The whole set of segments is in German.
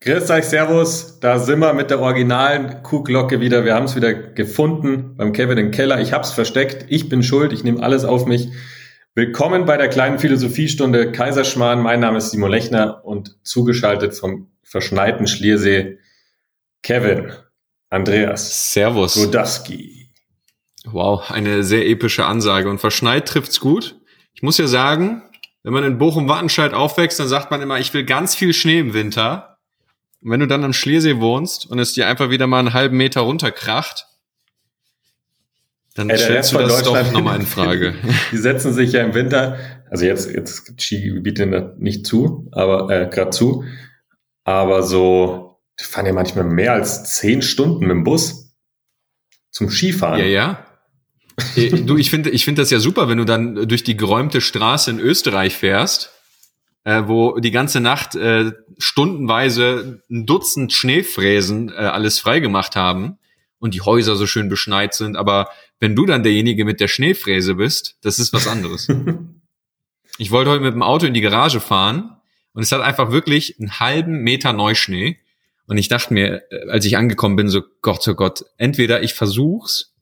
Grüß euch, Servus. Da sind wir mit der originalen Kuhglocke wieder. Wir haben es wieder gefunden beim Kevin im Keller. Ich hab's versteckt. Ich bin schuld. Ich nehme alles auf mich. Willkommen bei der kleinen Philosophiestunde Kaiserschmarrn. Mein Name ist Simon Lechner und zugeschaltet vom verschneiten Schliersee Kevin, Andreas. Servus. Godowski. Wow, eine sehr epische Ansage. Und verschneit trifft's gut. Ich muss ja sagen, wenn man in Bochum-Wattenscheid aufwächst, dann sagt man immer, ich will ganz viel Schnee im Winter. Und wenn du dann am Schliersee wohnst und es dir einfach wieder mal einen halben Meter runterkracht, dann Ey, stellst du das doch nochmal in Frage. Die setzen sich ja im Winter, also jetzt, jetzt gibt Skigebiete nicht zu, aber äh, gerade zu, aber so, die fahren ja manchmal mehr als zehn Stunden mit dem Bus zum Skifahren. Ja, ja. Äh, du, ich finde, ich finde das ja super, wenn du dann durch die geräumte Straße in Österreich fährst äh, wo die ganze Nacht äh, stundenweise ein Dutzend Schneefräsen äh, alles freigemacht haben und die Häuser so schön beschneit sind. Aber wenn du dann derjenige mit der Schneefräse bist, das ist was anderes. ich wollte heute mit dem Auto in die Garage fahren und es hat einfach wirklich einen halben Meter Neuschnee. Und ich dachte mir, äh, als ich angekommen bin, so Gott, oh Gott, entweder ich versuch's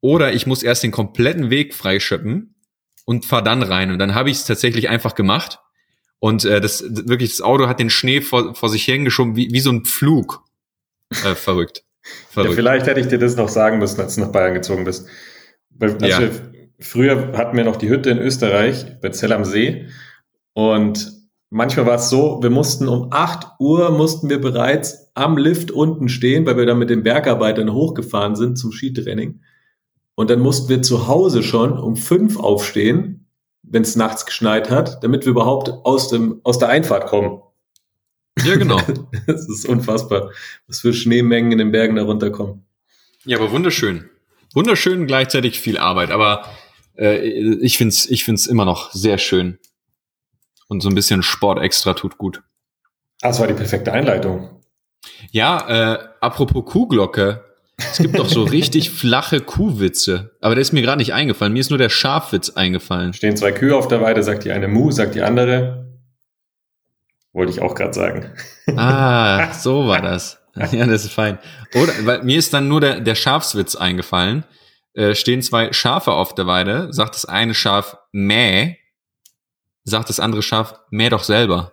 oder ich muss erst den kompletten Weg freischöppen und fahr dann rein. Und dann habe ich es tatsächlich einfach gemacht und äh, das wirklich, das Auto hat den Schnee vor, vor sich hergeschoben, wie, wie so ein Pflug. Äh, verrückt. verrückt. Ja, vielleicht hätte ich dir das noch sagen müssen, als du nach Bayern gezogen bist. Weil, ja. früher hatten wir noch die Hütte in Österreich, bei Zell am See. Und manchmal war es so, wir mussten um 8 Uhr mussten wir bereits am Lift unten stehen, weil wir dann mit den Bergarbeitern hochgefahren sind zum Skitraining. Und dann mussten wir zu Hause schon um 5 aufstehen, wenn es nachts geschneit hat, damit wir überhaupt aus, dem, aus der Einfahrt kommen. Ja, genau. das ist unfassbar, was für Schneemengen in den Bergen da runterkommen. Ja, aber wunderschön. Wunderschön, gleichzeitig viel Arbeit, aber äh, ich find's, ich find's immer noch sehr schön. Und so ein bisschen Sport extra tut gut. Das war die perfekte Einleitung. Ja, äh, apropos Kuhglocke, es gibt doch so richtig flache Kuhwitze. Aber der ist mir gerade nicht eingefallen. Mir ist nur der Schafwitz eingefallen. Stehen zwei Kühe auf der Weide, sagt die eine Mu, sagt die andere. Wollte ich auch gerade sagen. Ah, so war das. Ja, das ist fein. Oder, weil mir ist dann nur der, der Schafswitz eingefallen. Äh, stehen zwei Schafe auf der Weide, sagt das eine Schaf mäh, sagt das andere Schaf mäh doch selber.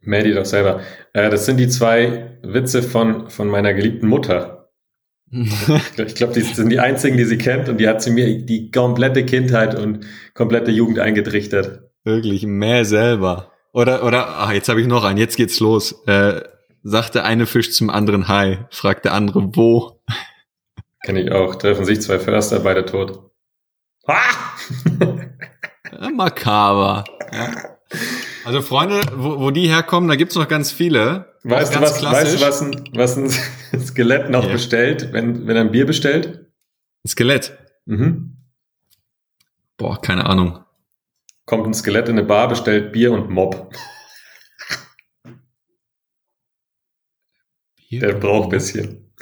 Mäh die doch selber. Äh, das sind die zwei Witze von, von meiner geliebten Mutter ich glaube, die sind die einzigen, die sie kennt und die hat sie mir die komplette Kindheit und komplette Jugend eingetrichtert. Wirklich, mehr selber. Oder, oder, ah, jetzt habe ich noch einen, jetzt geht's los. Äh, sagt der eine Fisch zum anderen Hi, fragt der andere wo. Kenne ich auch. Treffen sich zwei Förster, beide tot. Ah! Makaber. Ja. Also Freunde, wo, wo die herkommen, da gibt's noch ganz viele. Weißt du, was, weißt du, was ein, was ein Skelett noch yeah. bestellt, wenn, wenn er ein Bier bestellt? Ein Skelett? Mhm. Boah, keine Ahnung. Kommt ein Skelett in eine Bar, bestellt Bier und Mob. Bier Der braucht bisschen.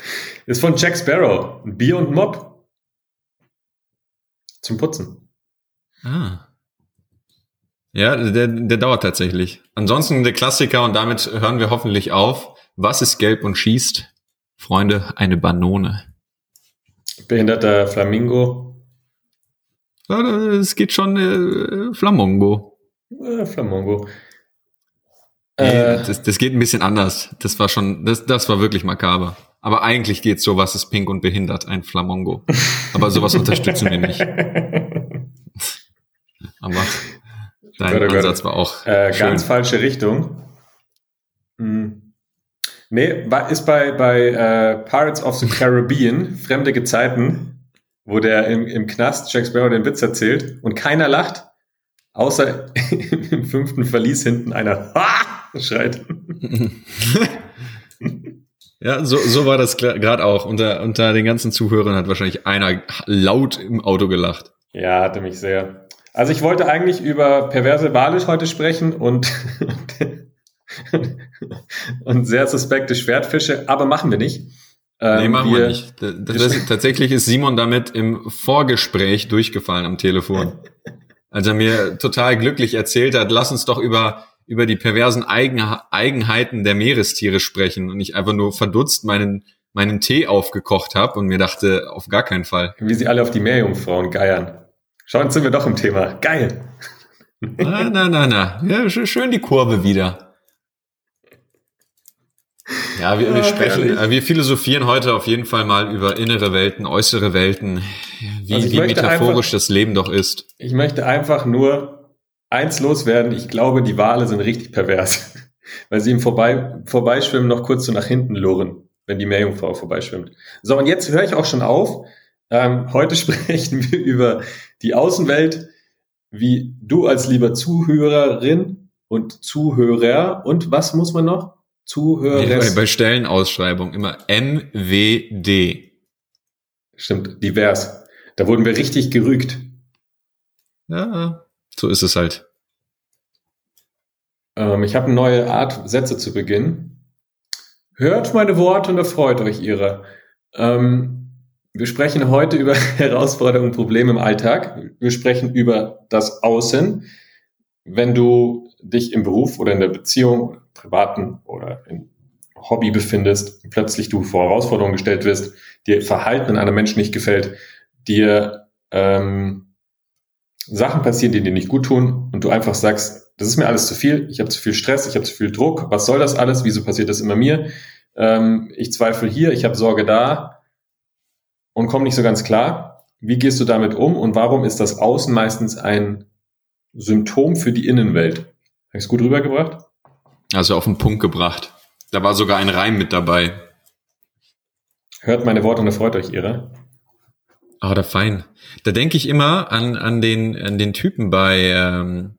Ist von Jack Sparrow. Bier und Mob. Zum Putzen. Ah. Ja, der, der dauert tatsächlich. Ansonsten der Klassiker und damit hören wir hoffentlich auf. Was ist gelb und schießt? Freunde, eine Banone. Behinderter Flamingo. Es geht schon äh, Flamongo. Äh, Flamongo. Nee, äh, das, das geht ein bisschen anders. Das war schon, das, das war wirklich makaber. Aber eigentlich geht so, was ist pink und behindert, ein Flamongo. Aber sowas unterstützen wir nicht. Aber Dein Gott, Ansatz Gott. war auch äh, ganz falsche Richtung. Hm. Nee, ist bei, bei äh, Pirates of the Caribbean, Fremde Gezeiten, wo der im, im Knast Jack Sparrow den Witz erzählt und keiner lacht, außer im fünften Verlies hinten einer schreit. ja, so, so war das gerade auch. Unter, unter den ganzen Zuhörern hat wahrscheinlich einer laut im Auto gelacht. Ja, hatte mich sehr. Also ich wollte eigentlich über perverse Walisch heute sprechen und, und sehr suspekte Schwertfische, aber machen wir nicht. Ähm, nee, machen wir, wir nicht. Das, das, tatsächlich ist Simon damit im Vorgespräch durchgefallen am Telefon. Als er mir total glücklich erzählt hat, lass uns doch über über die perversen Eigen Eigenheiten der Meerestiere sprechen und ich einfach nur verdutzt meinen meinen Tee aufgekocht habe und mir dachte, auf gar keinen Fall. Wie sie alle auf die Meerjungfrauen geiern. Schauen, sind wir doch im Thema. Geil. Na, na, na, na. Ja, schön die Kurve wieder. Ja, wir, wir sprechen, herrlich. wir philosophieren heute auf jeden Fall mal über innere Welten, äußere Welten, wie, also wie metaphorisch einfach, das Leben doch ist. Ich möchte einfach nur eins loswerden. Ich glaube, die Wale sind richtig pervers, weil sie im Vorbei, Vorbeischwimmen noch kurz so nach hinten lurren wenn die Meerjungfrau vorbeischwimmt. So, und jetzt höre ich auch schon auf. Ähm, heute sprechen wir über die Außenwelt, wie du als lieber Zuhörerin und Zuhörer und was muss man noch? Zuhörer. Ja, bei Stellenausschreibung immer MWD. Stimmt, divers. Da wurden wir richtig gerügt. Ja, so ist es halt. Ähm, ich habe eine neue Art, Sätze zu beginnen. Hört meine Worte und erfreut euch ihrer. Ähm, wir sprechen heute über Herausforderungen und Probleme im Alltag. Wir sprechen über das Außen. Wenn du dich im Beruf oder in der Beziehung, privaten oder im Hobby befindest, plötzlich du vor Herausforderungen gestellt wirst, dir Verhalten in einem Menschen nicht gefällt, dir ähm, Sachen passieren, die dir nicht gut tun und du einfach sagst, das ist mir alles zu viel, ich habe zu viel Stress, ich habe zu viel Druck, was soll das alles, wieso passiert das immer mir? Ähm, ich zweifle hier, ich habe Sorge da und komme nicht so ganz klar. Wie gehst du damit um und warum ist das Außen meistens ein Symptom für die Innenwelt? Habe ich es gut rübergebracht? Also auf den Punkt gebracht. Da war sogar ein Reim mit dabei. Hört meine Worte und erfreut euch ihre. Ah, oh, da fein. Da denke ich immer an, an, den, an den Typen bei ähm,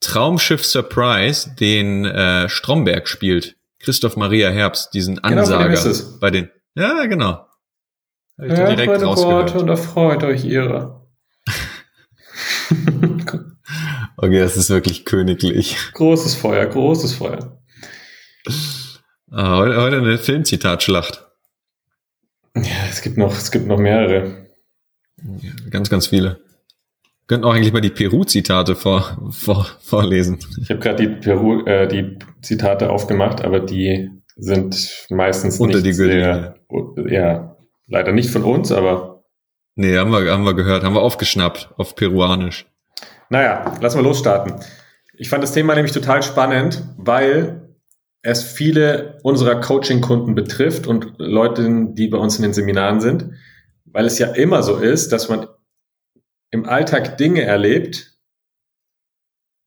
Traumschiff Surprise, den äh, Stromberg spielt. Christoph Maria Herbst, diesen genau, Ansager genau, bei den. Ja, genau. Ich ja, direkt meine Worte und erfreut euch ihre. okay, das ist wirklich königlich. Großes Feuer, großes Feuer. Ah, heute, heute eine Filmzitatschlacht. Ja, es gibt noch, es gibt noch mehrere. Ganz, ganz viele könnten auch eigentlich mal die Peru-Zitate vor, vor, vorlesen. Ich habe gerade die Peru, äh, die Zitate aufgemacht, aber die sind meistens unter nicht die sehr, ja, leider nicht von uns, aber. Nee, haben wir, haben wir gehört, haben wir aufgeschnappt auf Peruanisch. Naja, lass mal losstarten. Ich fand das Thema nämlich total spannend, weil es viele unserer Coaching-Kunden betrifft und Leute, die bei uns in den Seminaren sind, weil es ja immer so ist, dass man im Alltag Dinge erlebt,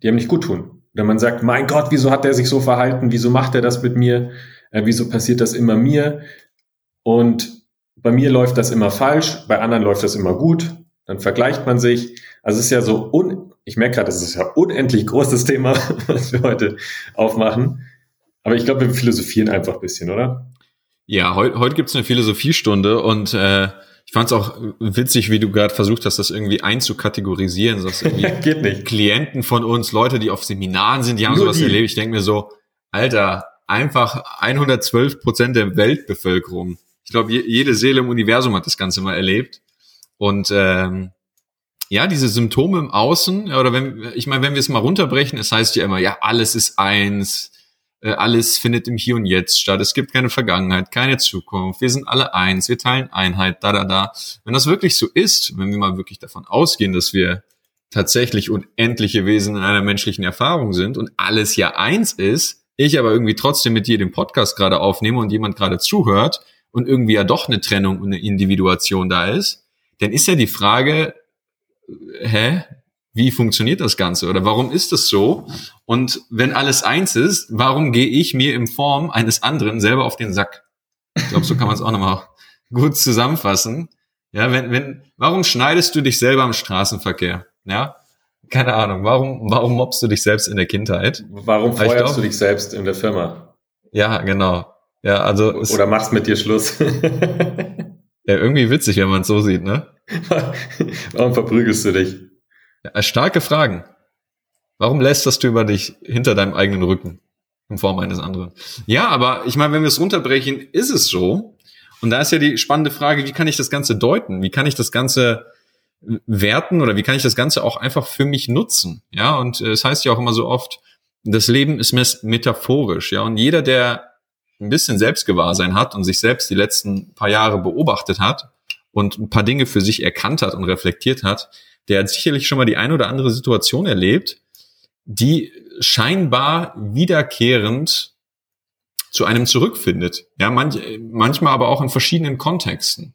die einem nicht gut tun. Wenn man sagt, mein Gott, wieso hat er sich so verhalten? Wieso macht er das mit mir? Äh, wieso passiert das immer mir? Und bei mir läuft das immer falsch, bei anderen läuft das immer gut. Dann vergleicht man sich. Also es ist ja so, un ich merke gerade, es ist ja unendlich großes Thema, was wir heute aufmachen. Aber ich glaube, wir philosophieren einfach ein bisschen, oder? Ja, heute, heute gibt es eine Philosophiestunde und äh, ich fand es auch witzig, wie du gerade versucht hast, das irgendwie einzukategorisieren. Das Geht nicht. Klienten von uns, Leute, die auf Seminaren sind, die haben Nur sowas die. erlebt. Ich denke mir so, Alter, einfach 112 Prozent der Weltbevölkerung. Ich glaube, jede Seele im Universum hat das Ganze mal erlebt. Und ähm, ja, diese Symptome im Außen, oder wenn, ich meine, wenn wir es mal runterbrechen, es heißt ja immer, ja, alles ist eins, äh, alles findet im Hier und Jetzt statt. Es gibt keine Vergangenheit, keine Zukunft. Wir sind alle eins, wir teilen Einheit, da, da, da. Wenn das wirklich so ist, wenn wir mal wirklich davon ausgehen, dass wir tatsächlich unendliche Wesen in einer menschlichen Erfahrung sind und alles ja eins ist, ich aber irgendwie trotzdem mit dir den Podcast gerade aufnehme und jemand gerade zuhört und irgendwie ja doch eine Trennung und eine Individuation da ist, dann ist ja die Frage, hä, wie funktioniert das Ganze oder warum ist das so? Und wenn alles eins ist, warum gehe ich mir in Form eines anderen selber auf den Sack? Ich glaube, so kann man es auch nochmal gut zusammenfassen. Ja, wenn, wenn, warum schneidest du dich selber im Straßenverkehr? Ja, keine Ahnung. Warum, warum mobst du dich selbst in der Kindheit? Warum feuerst glaub, du dich selbst in der Firma? Ja, genau. Ja, also. Oder machst mit dir Schluss? ja, irgendwie witzig, wenn man es so sieht, ne? warum verprügelst du dich? Ja, starke Fragen. Warum lässt du über dich hinter deinem eigenen Rücken in Form eines anderen? Ja, aber ich meine, wenn wir es runterbrechen, ist es so. Und da ist ja die spannende Frage, wie kann ich das Ganze deuten? Wie kann ich das Ganze werten oder wie kann ich das Ganze auch einfach für mich nutzen? Ja, und äh, es heißt ja auch immer so oft, das Leben ist metaphorisch, ja. Und jeder, der ein bisschen Selbstgewahrsein hat und sich selbst die letzten paar Jahre beobachtet hat und ein paar Dinge für sich erkannt hat und reflektiert hat, der hat sicherlich schon mal die ein oder andere Situation erlebt, die scheinbar wiederkehrend zu einem zurückfindet. Ja, manch, manchmal aber auch in verschiedenen Kontexten.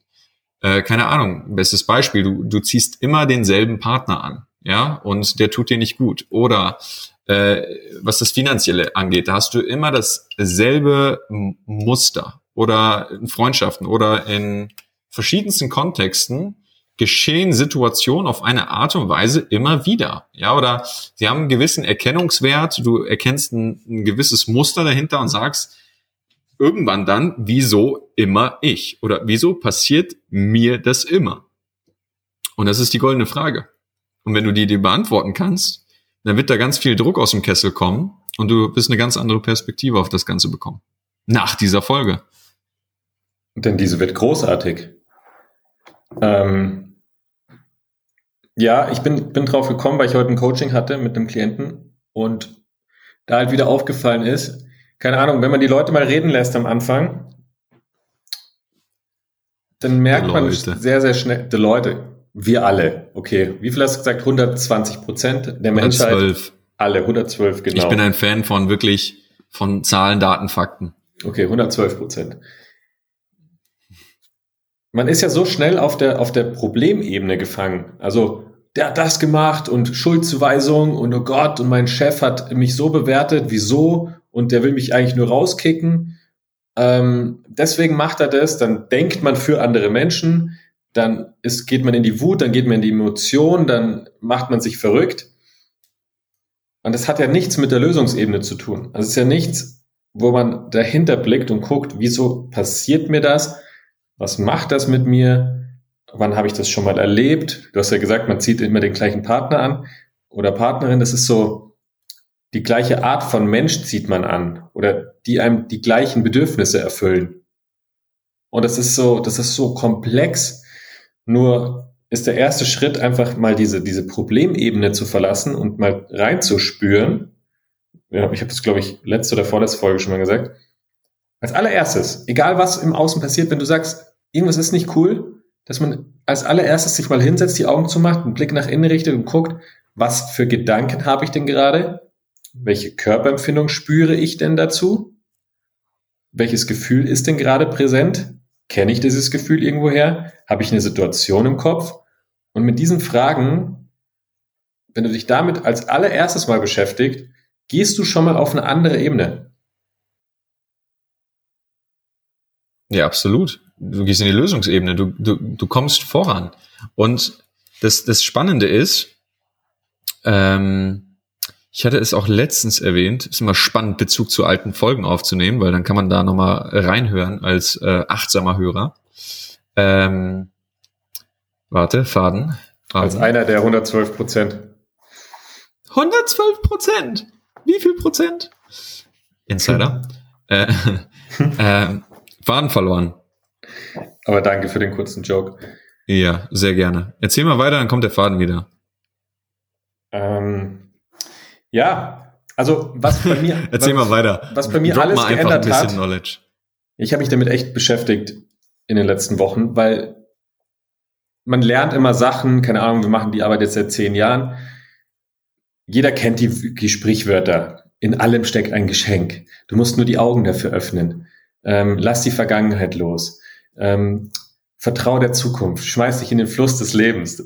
Äh, keine Ahnung, bestes Beispiel, du, du ziehst immer denselben Partner an, ja, und der tut dir nicht gut. Oder äh, was das Finanzielle angeht, da hast du immer dasselbe Muster oder in Freundschaften oder in verschiedensten Kontexten geschehen Situationen auf eine Art und Weise immer wieder. Ja, oder sie haben einen gewissen Erkennungswert, du erkennst ein, ein gewisses Muster dahinter und sagst irgendwann dann, wieso immer ich? Oder wieso passiert mir das immer? Und das ist die goldene Frage. Und wenn du die dir beantworten kannst, dann wird da ganz viel Druck aus dem Kessel kommen und du wirst eine ganz andere Perspektive auf das Ganze bekommen. Nach dieser Folge. Denn diese wird großartig. Ähm, ja, ich bin, bin drauf gekommen, weil ich heute ein Coaching hatte mit einem Klienten und da halt wieder aufgefallen ist, keine Ahnung, wenn man die Leute mal reden lässt am Anfang, dann merkt man sehr, sehr schnell, die Leute, wir alle, okay. Wie viel hast du gesagt? 120 Prozent der Menschheit? 112. Alle, 112, genau. Ich bin ein Fan von wirklich, von Zahlen, Daten, Fakten. Okay, 112 Prozent. Man ist ja so schnell auf der, auf der Problemebene gefangen. Also, der hat das gemacht und Schuldzuweisung und oh Gott und mein Chef hat mich so bewertet, wieso und der will mich eigentlich nur rauskicken. Ähm, deswegen macht er das, dann denkt man für andere Menschen, dann ist, geht man in die Wut, dann geht man in die Emotion, dann macht man sich verrückt. Und das hat ja nichts mit der Lösungsebene zu tun. Also es ist ja nichts, wo man dahinter blickt und guckt, wieso passiert mir das? Was macht das mit mir? Wann habe ich das schon mal erlebt? Du hast ja gesagt, man zieht immer den gleichen Partner an oder Partnerin. Das ist so, die gleiche Art von Mensch zieht man an oder die einem die gleichen Bedürfnisse erfüllen. Und das ist so, das ist so komplex, nur ist der erste Schritt einfach mal diese, diese Problemebene zu verlassen und mal reinzuspüren. Ja, ich habe das, glaube ich, letzte oder vorletzte Folge schon mal gesagt. Als allererstes, egal was im Außen passiert, wenn du sagst, irgendwas ist nicht cool, dass man als allererstes sich mal hinsetzt, die Augen zumacht, einen Blick nach innen richtet und guckt, was für Gedanken habe ich denn gerade? Welche Körperempfindung spüre ich denn dazu? Welches Gefühl ist denn gerade präsent? Kenne ich dieses Gefühl irgendwoher? Habe ich eine Situation im Kopf? Und mit diesen Fragen, wenn du dich damit als allererstes mal beschäftigt, gehst du schon mal auf eine andere Ebene. Ja, absolut. Du gehst in die Lösungsebene, du, du, du kommst voran. Und das, das Spannende ist, ähm, ich hatte es auch letztens erwähnt, ist immer spannend, Bezug zu alten Folgen aufzunehmen, weil dann kann man da nochmal reinhören als äh, achtsamer Hörer. Ähm, warte, Faden, Faden. Als einer der 112 Prozent. 112 Prozent! Wie viel Prozent? Insider. äh, äh, Faden verloren. Aber danke für den kurzen Joke. Ja, sehr gerne. Erzähl mal weiter, dann kommt der Faden wieder. Ähm, ja, also was bei mir. Erzähl was, mal weiter. Was bei mir Drop alles geändert hat. Knowledge. Ich habe mich damit echt beschäftigt in den letzten Wochen, weil man lernt immer Sachen, keine Ahnung, wir machen die Arbeit jetzt seit zehn Jahren. Jeder kennt die, die Sprichwörter. In allem steckt ein Geschenk. Du musst nur die Augen dafür öffnen. Ähm, lass die Vergangenheit los. Ähm, Vertrau der Zukunft, schmeiß dich in den Fluss des Lebens.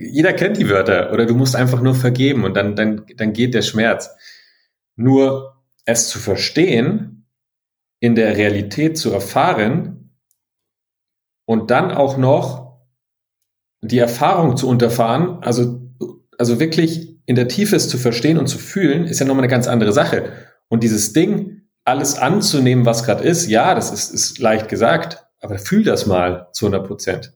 Jeder kennt die Wörter oder du musst einfach nur vergeben und dann, dann, dann geht der Schmerz. Nur es zu verstehen, in der Realität zu erfahren und dann auch noch die Erfahrung zu unterfahren, also, also wirklich in der Tiefe es zu verstehen und zu fühlen, ist ja nochmal eine ganz andere Sache. Und dieses Ding, alles anzunehmen, was gerade ist, ja, das ist, ist leicht gesagt, aber fühl das mal zu 100 Prozent.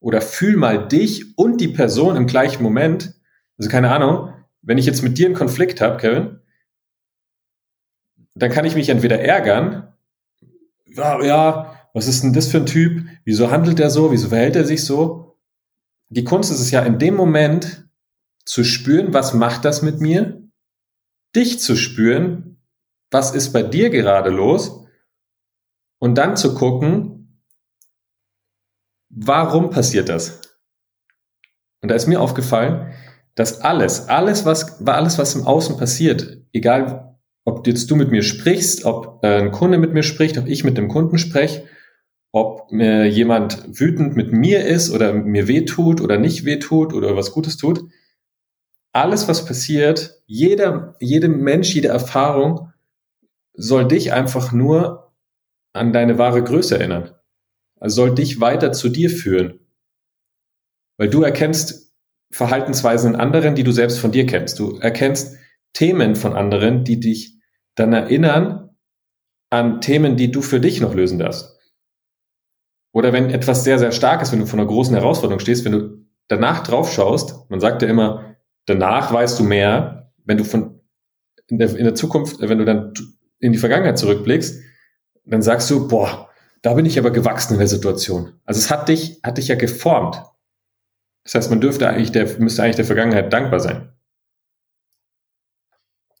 Oder fühl mal dich und die Person im gleichen Moment. Also keine Ahnung, wenn ich jetzt mit dir einen Konflikt habe, Kevin, dann kann ich mich entweder ärgern, ja, ja, was ist denn das für ein Typ? Wieso handelt er so? Wieso verhält er sich so? Die Kunst ist es ja in dem Moment zu spüren, was macht das mit mir? dich zu spüren, was ist bei dir gerade los und dann zu gucken, warum passiert das? Und da ist mir aufgefallen, dass alles, alles, was, alles, was im Außen passiert, egal ob jetzt du mit mir sprichst, ob äh, ein Kunde mit mir spricht, ob ich mit dem Kunden spreche, ob mir jemand wütend mit mir ist oder mir wehtut oder nicht wehtut oder was Gutes tut, alles, was passiert, jeder, jedem Mensch, jede Erfahrung soll dich einfach nur an deine wahre Größe erinnern. Also soll dich weiter zu dir führen. Weil du erkennst Verhaltensweisen in anderen, die du selbst von dir kennst. Du erkennst Themen von anderen, die dich dann erinnern an Themen, die du für dich noch lösen darfst. Oder wenn etwas sehr, sehr stark ist, wenn du vor einer großen Herausforderung stehst, wenn du danach drauf schaust, man sagt ja immer, danach weißt du mehr, wenn du von in der, in der Zukunft, wenn du dann in die Vergangenheit zurückblickst, dann sagst du, boah, da bin ich aber gewachsen in der Situation. Also es hat dich, hat dich ja geformt. Das heißt, man dürfte eigentlich der, müsste eigentlich der Vergangenheit dankbar sein.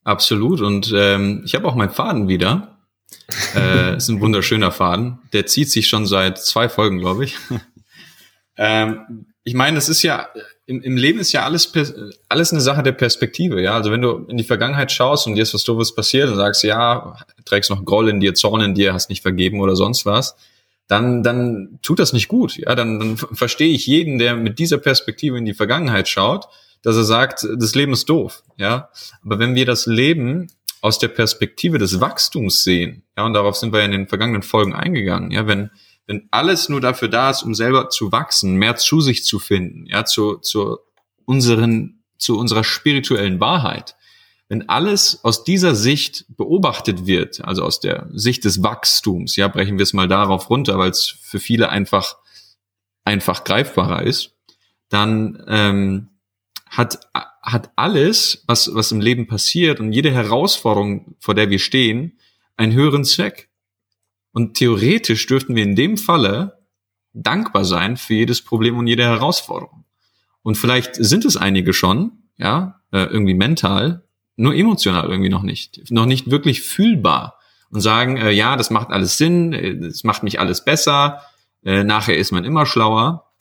Absolut. Und ähm, ich habe auch meinen Faden wieder. äh, ist ein wunderschöner Faden. Der zieht sich schon seit zwei Folgen, glaube ich. ähm, ich meine, das ist ja im, im Leben ist ja alles alles eine Sache der Perspektive, ja. Also wenn du in die Vergangenheit schaust und dir ist was doofes passiert und sagst, ja, trägst noch Groll in dir, Zorn in dir, hast nicht vergeben oder sonst was, dann dann tut das nicht gut, ja. Dann, dann verstehe ich jeden, der mit dieser Perspektive in die Vergangenheit schaut, dass er sagt, das Leben ist doof, ja. Aber wenn wir das Leben aus der Perspektive des Wachstums sehen, ja, und darauf sind wir in den vergangenen Folgen eingegangen, ja, wenn wenn alles nur dafür da ist, um selber zu wachsen, mehr zu sich zu finden, ja, zu, zu unseren, zu unserer spirituellen Wahrheit, wenn alles aus dieser Sicht beobachtet wird, also aus der Sicht des Wachstums, ja, brechen wir es mal darauf runter, weil es für viele einfach, einfach greifbarer ist, dann ähm, hat, hat alles, was, was im Leben passiert und jede Herausforderung, vor der wir stehen, einen höheren Zweck. Und theoretisch dürften wir in dem Falle dankbar sein für jedes Problem und jede Herausforderung. Und vielleicht sind es einige schon, ja, äh, irgendwie mental, nur emotional irgendwie noch nicht, noch nicht wirklich fühlbar und sagen, äh, ja, das macht alles Sinn, es macht mich alles besser, äh, nachher ist man immer schlauer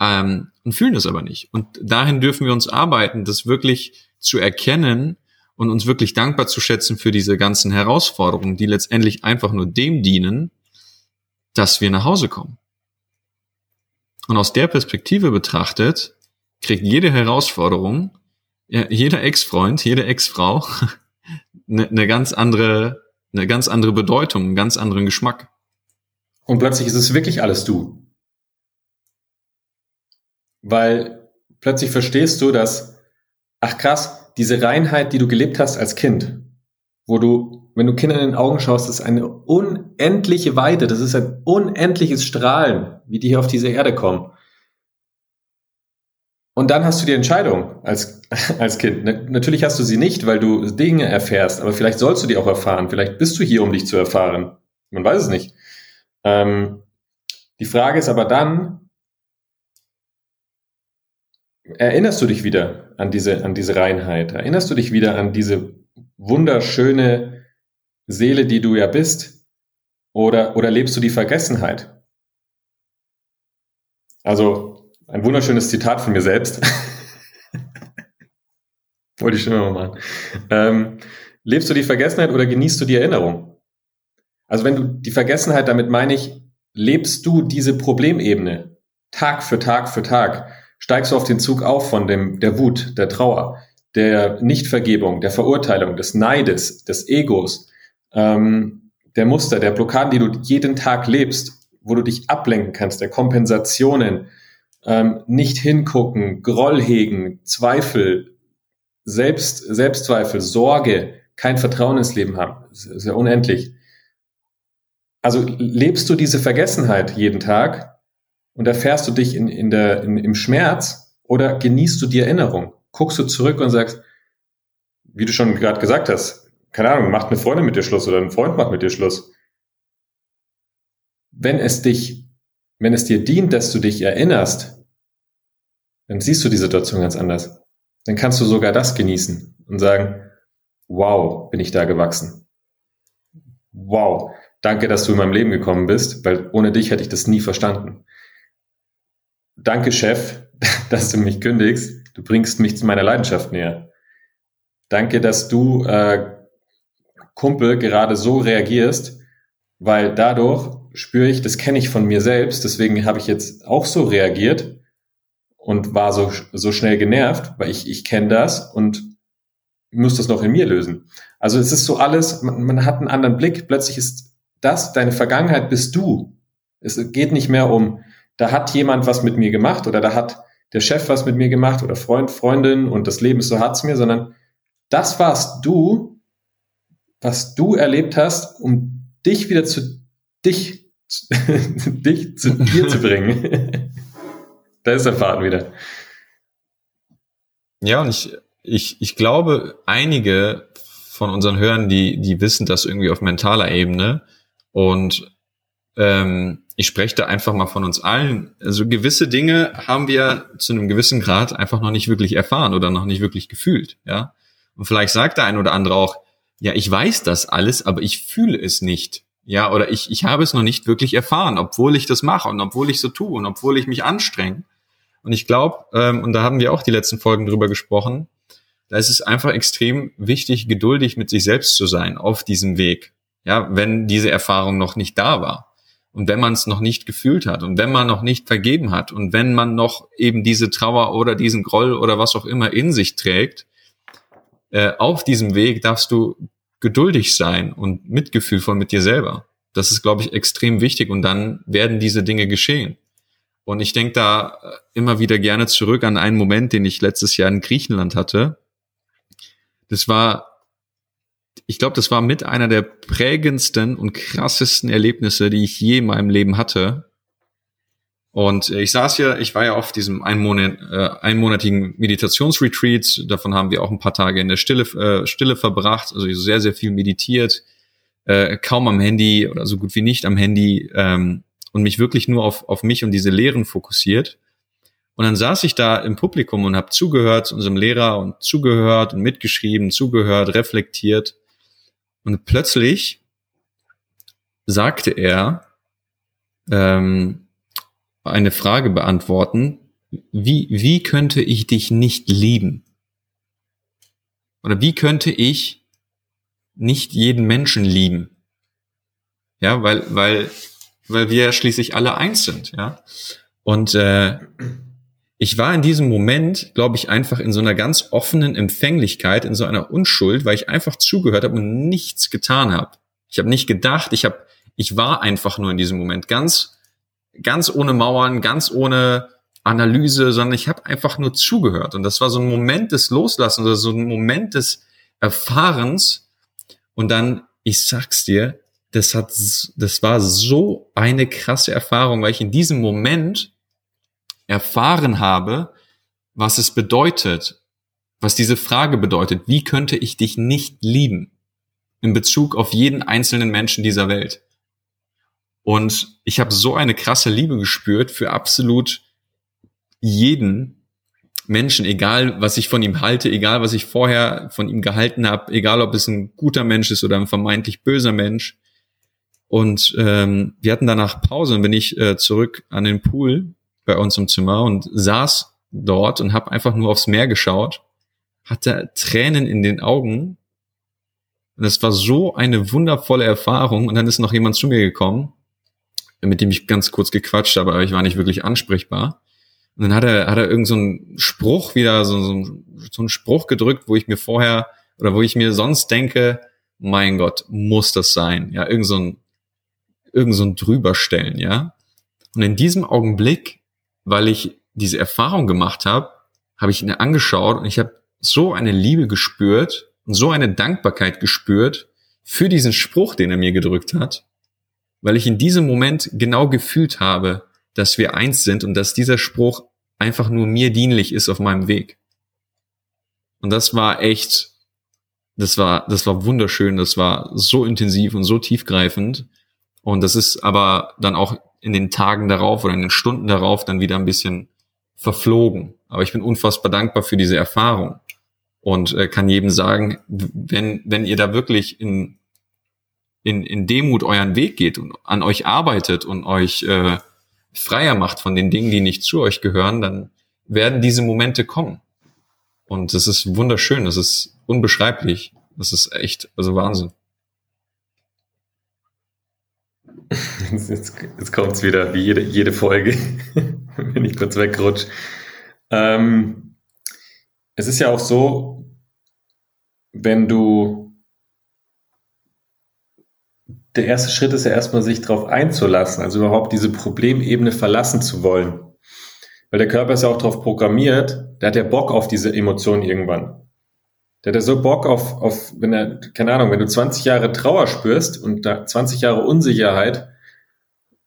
ähm, und fühlen es aber nicht. Und dahin dürfen wir uns arbeiten, das wirklich zu erkennen und uns wirklich dankbar zu schätzen für diese ganzen Herausforderungen, die letztendlich einfach nur dem dienen, dass wir nach Hause kommen. Und aus der Perspektive betrachtet, kriegt jede Herausforderung, jeder Ex-Freund, jede Ex-Frau eine, eine ganz andere, eine ganz andere Bedeutung, einen ganz anderen Geschmack. Und plötzlich ist es wirklich alles du. Weil plötzlich verstehst du, dass, ach krass, diese Reinheit, die du gelebt hast als Kind, wo du, wenn du Kindern in den Augen schaust, das ist eine unendliche Weite, das ist ein unendliches Strahlen, wie die hier auf diese Erde kommen. Und dann hast du die Entscheidung als, als Kind. Natürlich hast du sie nicht, weil du Dinge erfährst, aber vielleicht sollst du die auch erfahren. Vielleicht bist du hier, um dich zu erfahren. Man weiß es nicht. Ähm, die Frage ist aber dann, erinnerst du dich wieder an diese, an diese Reinheit? Erinnerst du dich wieder an diese wunderschöne Seele, die du ja bist? Oder, oder lebst du die Vergessenheit? Also, ein wunderschönes Zitat von mir selbst. Wollte ich schon immer machen. Ähm, lebst du die Vergessenheit oder genießt du die Erinnerung? Also, wenn du die Vergessenheit, damit meine ich, lebst du diese Problemebene Tag für Tag für Tag? Steigst du auf den Zug auf von dem, der Wut, der Trauer, der Nichtvergebung, der Verurteilung, des Neides, des Egos, ähm, der Muster, der Blockaden, die du jeden Tag lebst, wo du dich ablenken kannst, der Kompensationen, ähm, nicht hingucken, Groll hegen, Zweifel, Selbst, Selbstzweifel, Sorge, kein Vertrauen ins Leben haben. Das ist ja unendlich. Also lebst du diese Vergessenheit jeden Tag, und erfährst du dich in, in der, in, im Schmerz oder genießt du die Erinnerung? Guckst du zurück und sagst, wie du schon gerade gesagt hast, keine Ahnung, macht eine Freundin mit dir Schluss oder ein Freund macht mit dir Schluss. Wenn es dich, wenn es dir dient, dass du dich erinnerst, dann siehst du die Situation ganz anders. Dann kannst du sogar das genießen und sagen, wow, bin ich da gewachsen. Wow, danke, dass du in meinem Leben gekommen bist, weil ohne dich hätte ich das nie verstanden. Danke, Chef, dass du mich kündigst. Du bringst mich zu meiner Leidenschaft näher. Danke, dass du, äh, Kumpel, gerade so reagierst, weil dadurch spüre ich, das kenne ich von mir selbst, deswegen habe ich jetzt auch so reagiert und war so, so schnell genervt, weil ich, ich kenne das und muss das noch in mir lösen. Also es ist so alles, man, man hat einen anderen Blick, plötzlich ist das, deine Vergangenheit bist du. Es geht nicht mehr um, da hat jemand was mit mir gemacht oder da hat der Chef was mit mir gemacht oder Freund, Freundin und das Leben ist so hart zu mir, sondern das warst du, was du erlebt hast, um dich wieder zu dich, dich zu dir zu bringen. da ist der Faden wieder. Ja, und ich, ich, ich glaube, einige von unseren Hörern, die, die wissen das irgendwie auf mentaler Ebene. Und ähm, ich spreche da einfach mal von uns allen. Also gewisse Dinge haben wir zu einem gewissen Grad einfach noch nicht wirklich erfahren oder noch nicht wirklich gefühlt. Ja. Und vielleicht sagt der ein oder andere auch, ja, ich weiß das alles, aber ich fühle es nicht. Ja, oder ich, ich habe es noch nicht wirklich erfahren, obwohl ich das mache und obwohl ich so tue und obwohl ich mich anstrenge. Und ich glaube, ähm, und da haben wir auch die letzten Folgen drüber gesprochen, da ist es einfach extrem wichtig, geduldig mit sich selbst zu sein auf diesem Weg. Ja, wenn diese Erfahrung noch nicht da war. Und wenn man es noch nicht gefühlt hat und wenn man noch nicht vergeben hat und wenn man noch eben diese Trauer oder diesen Groll oder was auch immer in sich trägt, äh, auf diesem Weg darfst du geduldig sein und Mitgefühl von mit dir selber. Das ist, glaube ich, extrem wichtig und dann werden diese Dinge geschehen. Und ich denke da äh, immer wieder gerne zurück an einen Moment, den ich letztes Jahr in Griechenland hatte. Das war, ich glaube, das war mit einer der prägendsten und krassesten Erlebnisse, die ich je in meinem Leben hatte. Und ich saß ja, ich war ja auf diesem einmonat, äh, einmonatigen Meditationsretreat. Davon haben wir auch ein paar Tage in der Stille, äh, Stille verbracht. Also sehr, sehr viel meditiert. Äh, kaum am Handy oder so gut wie nicht am Handy. Ähm, und mich wirklich nur auf, auf mich und diese Lehren fokussiert. Und dann saß ich da im Publikum und habe zugehört zu unserem Lehrer und zugehört und mitgeschrieben, zugehört, reflektiert. Und plötzlich sagte er, ähm, eine Frage beantworten. Wie, wie könnte ich dich nicht lieben? Oder wie könnte ich nicht jeden Menschen lieben? Ja, weil, weil, weil wir schließlich alle eins sind, ja. Und äh, ich war in diesem Moment, glaube ich, einfach in so einer ganz offenen Empfänglichkeit, in so einer Unschuld, weil ich einfach zugehört habe und nichts getan habe. Ich habe nicht gedacht, ich habe, ich war einfach nur in diesem Moment ganz ganz ohne Mauern, ganz ohne Analyse, sondern ich habe einfach nur zugehört. Und das war so ein Moment des Loslassens oder so ein Moment des Erfahrens. Und dann, ich sag's dir, das hat, das war so eine krasse Erfahrung, weil ich in diesem Moment erfahren habe, was es bedeutet, was diese Frage bedeutet. Wie könnte ich dich nicht lieben? In Bezug auf jeden einzelnen Menschen dieser Welt. Und ich habe so eine krasse Liebe gespürt für absolut jeden Menschen, egal was ich von ihm halte, egal was ich vorher von ihm gehalten habe, egal ob es ein guter Mensch ist oder ein vermeintlich böser Mensch. Und ähm, wir hatten danach Pause und bin ich äh, zurück an den Pool bei uns im Zimmer und saß dort und habe einfach nur aufs Meer geschaut, hatte Tränen in den Augen. Und es war so eine wundervolle Erfahrung. Und dann ist noch jemand zu mir gekommen mit dem ich ganz kurz gequatscht habe, aber ich war nicht wirklich ansprechbar. Und dann hat er, hat er irgendeinen so Spruch wieder, so, so, so einen Spruch gedrückt, wo ich mir vorher oder wo ich mir sonst denke, mein Gott, muss das sein? Ja, irgend so ein, irgend so ein drüberstellen, ja. Und in diesem Augenblick, weil ich diese Erfahrung gemacht habe, habe ich ihn angeschaut und ich habe so eine Liebe gespürt und so eine Dankbarkeit gespürt für diesen Spruch, den er mir gedrückt hat, weil ich in diesem Moment genau gefühlt habe, dass wir eins sind und dass dieser Spruch einfach nur mir dienlich ist auf meinem Weg. Und das war echt, das war, das war wunderschön, das war so intensiv und so tiefgreifend. Und das ist aber dann auch in den Tagen darauf oder in den Stunden darauf dann wieder ein bisschen verflogen. Aber ich bin unfassbar dankbar für diese Erfahrung. und äh, kann jedem sagen, wenn, wenn ihr da wirklich in, in, in Demut euren Weg geht und an euch arbeitet und euch äh, freier macht von den Dingen, die nicht zu euch gehören, dann werden diese Momente kommen. Und das ist wunderschön, das ist unbeschreiblich. Das ist echt, also Wahnsinn. Jetzt, jetzt kommt es wieder, wie jede, jede Folge, wenn ich kurz wegrutsche. Ähm, es ist ja auch so, wenn du, der erste Schritt ist ja erstmal, sich darauf einzulassen, also überhaupt diese Problemebene verlassen zu wollen. Weil der Körper ist ja auch darauf programmiert, der hat ja Bock auf diese Emotionen irgendwann. Der hat so Bock auf, auf, wenn er, keine Ahnung, wenn du 20 Jahre Trauer spürst und da 20 Jahre Unsicherheit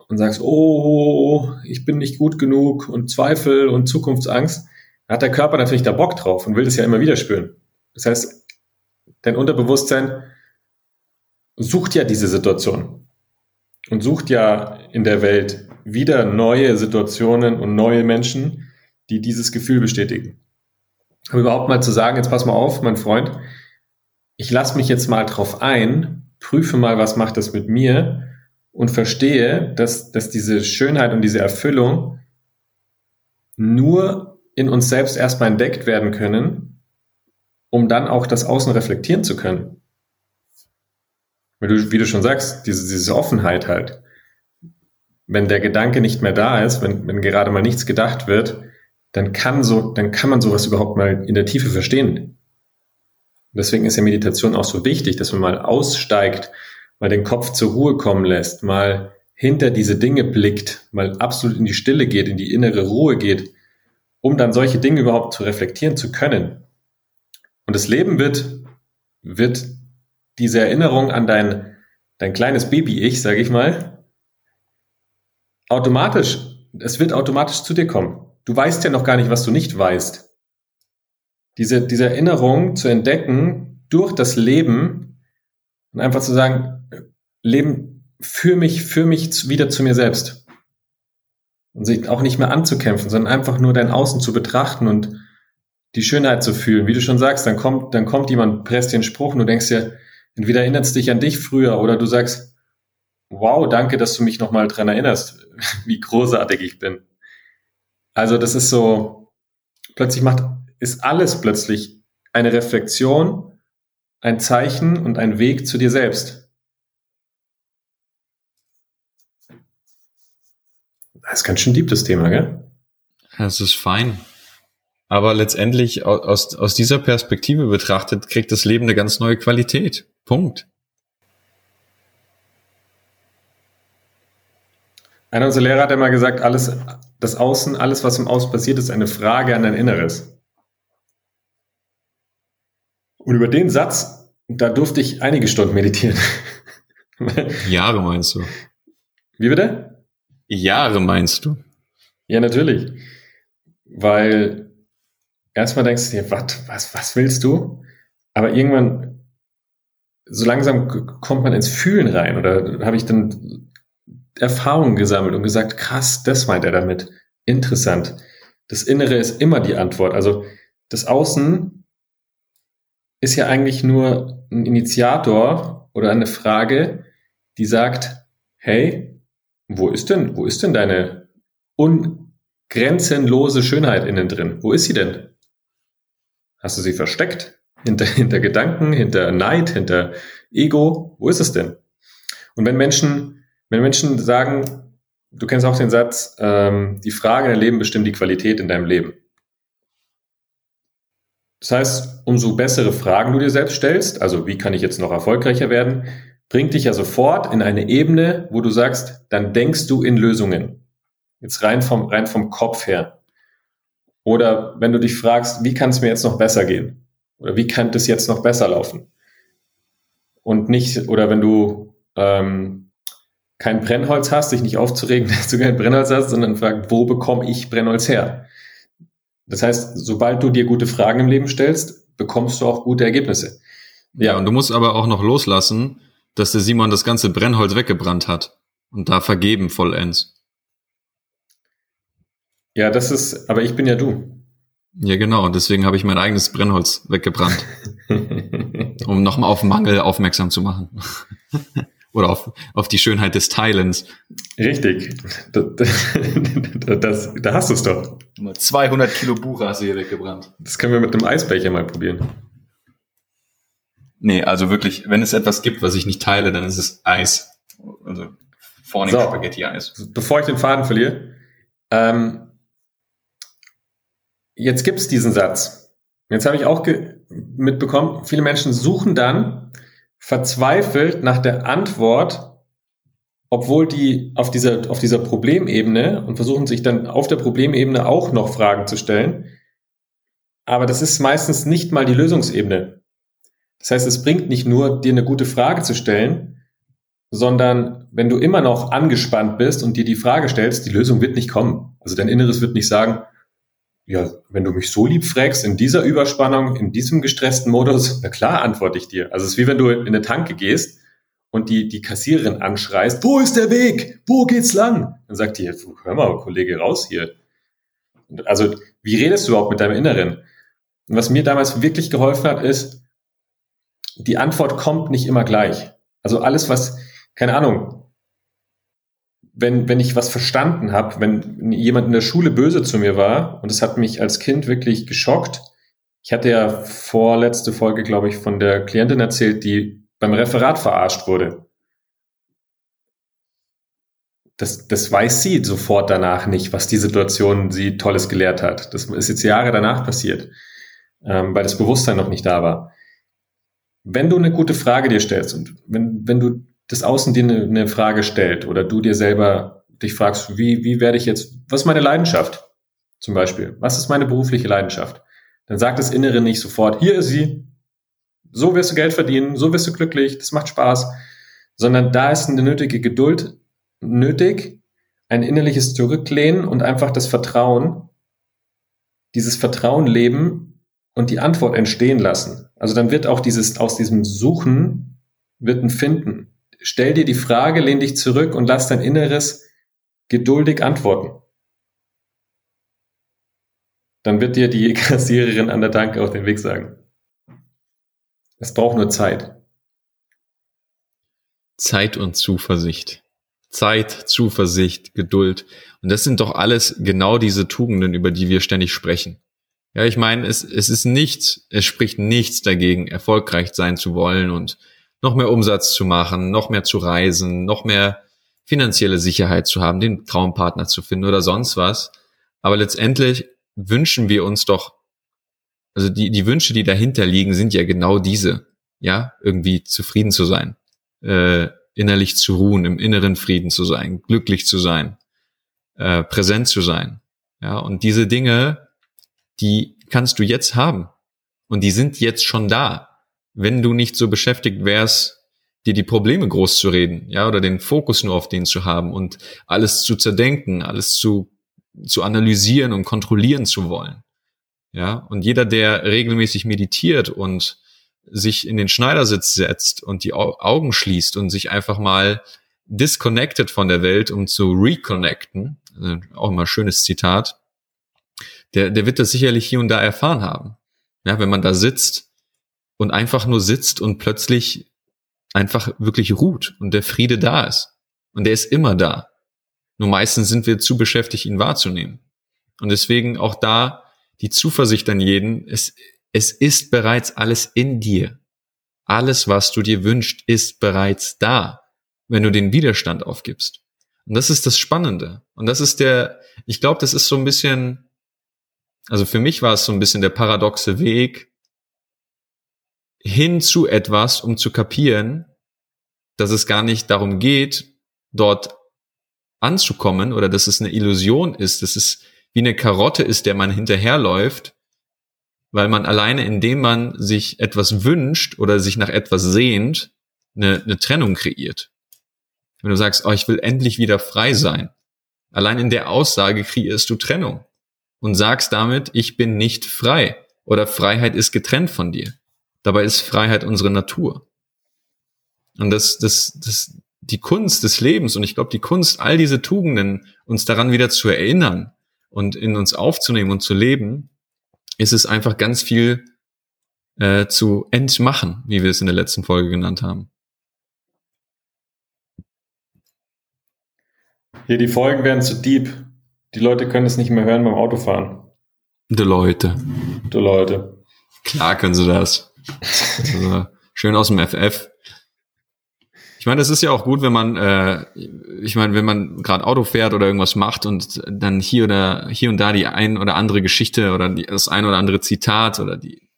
und sagst, oh, ich bin nicht gut genug und Zweifel und Zukunftsangst, hat der Körper natürlich da Bock drauf und will das ja immer wieder spüren. Das heißt, dein Unterbewusstsein sucht ja diese Situation und sucht ja in der Welt wieder neue Situationen und neue Menschen, die dieses Gefühl bestätigen. Aber überhaupt mal zu sagen, jetzt pass mal auf, mein Freund, ich lasse mich jetzt mal drauf ein, prüfe mal, was macht das mit mir und verstehe, dass, dass diese Schönheit und diese Erfüllung nur in uns selbst erstmal entdeckt werden können, um dann auch das Außen reflektieren zu können. Weil du, wie du schon sagst, diese, diese Offenheit halt. Wenn der Gedanke nicht mehr da ist, wenn, wenn gerade mal nichts gedacht wird, dann kann so, dann kann man sowas überhaupt mal in der Tiefe verstehen. Deswegen ist ja Meditation auch so wichtig, dass man mal aussteigt, mal den Kopf zur Ruhe kommen lässt, mal hinter diese Dinge blickt, mal absolut in die Stille geht, in die innere Ruhe geht, um dann solche Dinge überhaupt zu reflektieren zu können. Und das Leben wird, wird diese Erinnerung an dein, dein kleines Baby-Ich, sage ich mal, automatisch, es wird automatisch zu dir kommen du weißt ja noch gar nicht, was du nicht weißt. Diese, diese Erinnerung zu entdecken durch das Leben und einfach zu sagen, Leben für mich, für mich wieder zu mir selbst. Und sich auch nicht mehr anzukämpfen, sondern einfach nur dein Außen zu betrachten und die Schönheit zu fühlen. Wie du schon sagst, dann kommt, dann kommt jemand, presst dir einen Spruch und du denkst dir, entweder erinnert es dich an dich früher oder du sagst, wow, danke, dass du mich nochmal dran erinnerst, wie großartig ich bin. Also das ist so, plötzlich macht, ist alles plötzlich eine Reflexion, ein Zeichen und ein Weg zu dir selbst. Das ist ganz schön deep, das Thema, gell? Das ist fein. Aber letztendlich aus, aus dieser Perspektive betrachtet, kriegt das Leben eine ganz neue Qualität. Punkt. Einer unserer Lehrer hat immer gesagt, alles, das Außen, alles, was im Außen passiert, ist eine Frage an dein Inneres. Und über den Satz, da durfte ich einige Stunden meditieren. Jahre meinst du? Wie bitte? Jahre meinst du? Ja, natürlich. Weil erstmal denkst du dir, was, was, was willst du? Aber irgendwann, so langsam kommt man ins Fühlen rein oder habe ich dann Erfahrungen gesammelt und gesagt, krass, das meint er damit. Interessant. Das Innere ist immer die Antwort. Also das Außen ist ja eigentlich nur ein Initiator oder eine Frage, die sagt, hey, wo ist denn, wo ist denn deine ungrenzenlose Schönheit innen drin? Wo ist sie denn? Hast du sie versteckt? Hinter, hinter Gedanken, hinter Neid, hinter Ego? Wo ist es denn? Und wenn Menschen wenn Menschen sagen, du kennst auch den Satz, ähm, die Fragen in deinem Leben bestimmen die Qualität in deinem Leben. Das heißt, umso bessere Fragen du dir selbst stellst, also wie kann ich jetzt noch erfolgreicher werden, bringt dich ja sofort in eine Ebene, wo du sagst, dann denkst du in Lösungen. Jetzt rein vom, rein vom Kopf her. Oder wenn du dich fragst, wie kann es mir jetzt noch besser gehen? Oder wie kann es jetzt noch besser laufen? Und nicht, oder wenn du ähm, kein Brennholz hast, dich nicht aufzuregen, dass du kein Brennholz hast, sondern frag, wo bekomme ich Brennholz her? Das heißt, sobald du dir gute Fragen im Leben stellst, bekommst du auch gute Ergebnisse. Ja, und du musst aber auch noch loslassen, dass der Simon das ganze Brennholz weggebrannt hat und da vergeben vollends. Ja, das ist, aber ich bin ja du. Ja, genau. Und deswegen habe ich mein eigenes Brennholz weggebrannt. um nochmal auf Mangel aufmerksam zu machen. Oder auf, auf die Schönheit des Teilens. Richtig. Das, das, da hast du es doch. 200 Kilo Buche hast du hier weggebrannt. Das können wir mit einem Eisbecher mal probieren. Nee, also wirklich, wenn es etwas gibt, was ich nicht teile, dann ist es Eis. Also vorne so, Spaghetti-Eis. Bevor ich den Faden verliere, ähm, jetzt gibt's diesen Satz. Jetzt habe ich auch mitbekommen, viele Menschen suchen dann verzweifelt nach der Antwort, obwohl die auf dieser, auf dieser Problemebene und versuchen sich dann auf der Problemebene auch noch Fragen zu stellen. Aber das ist meistens nicht mal die Lösungsebene. Das heißt, es bringt nicht nur, dir eine gute Frage zu stellen, sondern wenn du immer noch angespannt bist und dir die Frage stellst, die Lösung wird nicht kommen. Also dein Inneres wird nicht sagen, ja, wenn du mich so lieb fragst, in dieser Überspannung, in diesem gestressten Modus, na klar antworte ich dir. Also es ist wie wenn du in eine Tanke gehst und die, die Kassiererin anschreist, wo ist der Weg? Wo geht's lang? Dann sagt die, hör mal, Kollege, raus hier. Also, wie redest du überhaupt mit deinem Inneren? Und was mir damals wirklich geholfen hat, ist, die Antwort kommt nicht immer gleich. Also alles, was, keine Ahnung, wenn, wenn ich was verstanden habe, wenn jemand in der Schule böse zu mir war, und das hat mich als Kind wirklich geschockt. Ich hatte ja vorletzte Folge, glaube ich, von der Klientin erzählt, die beim Referat verarscht wurde. Das, das weiß sie sofort danach nicht, was die Situation sie Tolles gelehrt hat. Das ist jetzt Jahre danach passiert, ähm, weil das Bewusstsein noch nicht da war. Wenn du eine gute Frage dir stellst und wenn, wenn du das Außen dir eine, eine Frage stellt oder du dir selber dich fragst, wie, wie werde ich jetzt, was ist meine Leidenschaft? Zum Beispiel, was ist meine berufliche Leidenschaft? Dann sagt das Innere nicht sofort, hier ist sie, so wirst du Geld verdienen, so wirst du glücklich, das macht Spaß, sondern da ist eine nötige Geduld nötig, ein innerliches Zurücklehnen und einfach das Vertrauen, dieses Vertrauen leben und die Antwort entstehen lassen. Also dann wird auch dieses, aus diesem Suchen wird ein Finden stell dir die Frage, lehn dich zurück und lass dein Inneres geduldig antworten. Dann wird dir die Kassiererin an der Tanke auf den Weg sagen. Es braucht nur Zeit. Zeit und Zuversicht. Zeit, Zuversicht, Geduld. Und das sind doch alles genau diese Tugenden, über die wir ständig sprechen. Ja, ich meine, es, es ist nichts, es spricht nichts dagegen, erfolgreich sein zu wollen und noch mehr Umsatz zu machen, noch mehr zu reisen, noch mehr finanzielle Sicherheit zu haben, den Traumpartner zu finden oder sonst was. Aber letztendlich wünschen wir uns doch, also die, die Wünsche, die dahinter liegen, sind ja genau diese. Ja, irgendwie zufrieden zu sein, äh, innerlich zu ruhen, im inneren Frieden zu sein, glücklich zu sein, äh, präsent zu sein. Ja, und diese Dinge, die kannst du jetzt haben. Und die sind jetzt schon da wenn du nicht so beschäftigt wärst, dir die Probleme groß zu reden, ja, oder den Fokus nur auf den zu haben und alles zu zerdenken, alles zu, zu analysieren und kontrollieren zu wollen. Ja, und jeder, der regelmäßig meditiert und sich in den Schneidersitz setzt und die Augen schließt und sich einfach mal disconnected von der Welt, um zu reconnecten, also auch immer schönes Zitat, der, der wird das sicherlich hier und da erfahren haben. Ja, wenn man da sitzt und einfach nur sitzt und plötzlich einfach wirklich ruht und der Friede da ist. Und der ist immer da. Nur meistens sind wir zu beschäftigt, ihn wahrzunehmen. Und deswegen auch da die Zuversicht an jeden, es, es ist bereits alles in dir. Alles, was du dir wünschst, ist bereits da, wenn du den Widerstand aufgibst. Und das ist das Spannende. Und das ist der, ich glaube, das ist so ein bisschen, also für mich war es so ein bisschen der paradoxe Weg, hin zu etwas, um zu kapieren, dass es gar nicht darum geht, dort anzukommen oder dass es eine Illusion ist, dass es wie eine Karotte ist, der man hinterherläuft, weil man alleine, indem man sich etwas wünscht oder sich nach etwas sehnt, eine, eine Trennung kreiert. Wenn du sagst, oh, ich will endlich wieder frei sein, allein in der Aussage kreierst du Trennung und sagst damit, ich bin nicht frei oder Freiheit ist getrennt von dir. Dabei ist Freiheit unsere Natur. Und das, das, das, die Kunst des Lebens und ich glaube, die Kunst, all diese Tugenden uns daran wieder zu erinnern und in uns aufzunehmen und zu leben, ist es einfach ganz viel äh, zu entmachen, wie wir es in der letzten Folge genannt haben. Hier, die Folgen werden zu deep. Die Leute können es nicht mehr hören beim Autofahren. Die Leute. Die Leute. Klar können sie das. Also, schön aus dem FF. Ich meine, das ist ja auch gut, wenn man, äh, ich meine, wenn man gerade Auto fährt oder irgendwas macht und dann hier oder hier und da die ein oder andere Geschichte oder die, das ein oder andere Zitat oder die,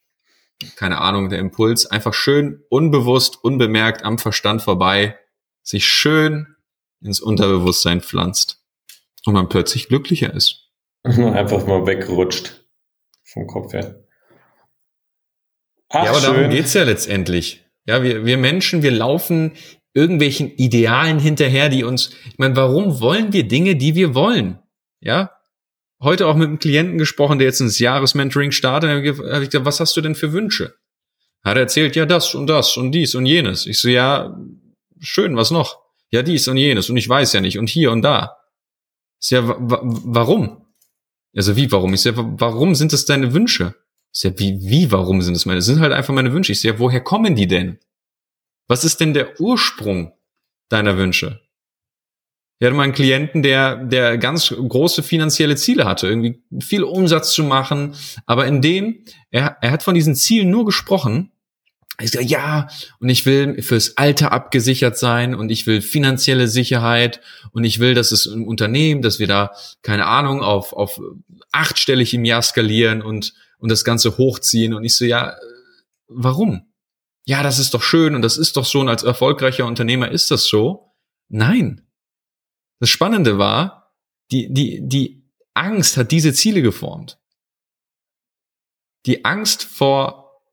keine Ahnung, der Impuls einfach schön unbewusst, unbemerkt am Verstand vorbei sich schön ins Unterbewusstsein pflanzt und man plötzlich glücklicher ist. Einfach mal wegrutscht vom Kopf her. Ach, ja, aber schön. darum geht's ja letztendlich. Ja, wir, wir Menschen, wir laufen irgendwelchen Idealen hinterher, die uns, ich meine, warum wollen wir Dinge, die wir wollen? Ja, heute auch mit einem Klienten gesprochen, der jetzt ins Jahresmentoring startet, habe ich gesagt, was hast du denn für Wünsche? Hat er erzählt, ja, das und das und dies und jenes. Ich so, ja, schön, was noch? Ja, dies und jenes und ich weiß ja nicht und hier und da. Ist ja, warum? Also wie, warum? Ich so, warum sind es deine Wünsche? Ist ja, wie, wie, warum sind es meine? Das sind halt einfach meine Wünsche. Ich ja, woher kommen die denn? Was ist denn der Ursprung deiner Wünsche? Wir hatten mal einen Klienten, der, der ganz große finanzielle Ziele hatte, irgendwie viel Umsatz zu machen, aber in dem, er, er hat von diesen Zielen nur gesprochen. Er sagt, ja, und ich will fürs Alter abgesichert sein und ich will finanzielle Sicherheit und ich will, dass es im Unternehmen, dass wir da, keine Ahnung, auf, auf achtstellig im Jahr skalieren und, und das Ganze hochziehen. Und ich so, ja, warum? Ja, das ist doch schön und das ist doch so und als erfolgreicher Unternehmer ist das so. Nein, das Spannende war, die, die, die Angst hat diese Ziele geformt. Die Angst vor,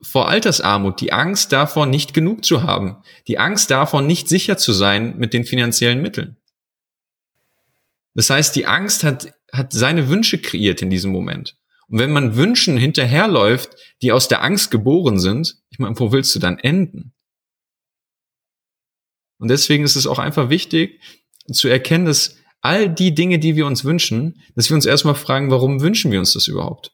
vor Altersarmut, die Angst davor, nicht genug zu haben, die Angst davor, nicht sicher zu sein mit den finanziellen Mitteln. Das heißt, die Angst hat, hat seine Wünsche kreiert in diesem Moment. Und wenn man Wünschen hinterherläuft, die aus der Angst geboren sind, ich meine, wo willst du dann enden? Und deswegen ist es auch einfach wichtig, zu erkennen, dass all die Dinge, die wir uns wünschen, dass wir uns erstmal fragen, warum wünschen wir uns das überhaupt?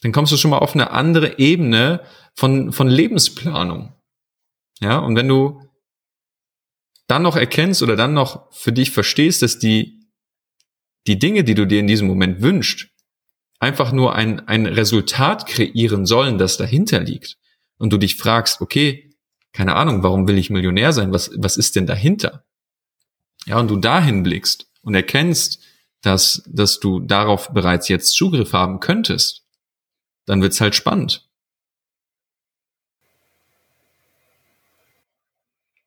Dann kommst du schon mal auf eine andere Ebene von, von Lebensplanung. Ja, und wenn du dann noch erkennst oder dann noch für dich verstehst, dass die, die Dinge, die du dir in diesem Moment wünschst, einfach nur ein, ein Resultat kreieren sollen, das dahinter liegt. Und du dich fragst, okay, keine Ahnung, warum will ich Millionär sein? Was, was ist denn dahinter? ja, und du dahin blickst und erkennst, dass, dass du darauf bereits jetzt Zugriff haben könntest, dann wird's halt spannend.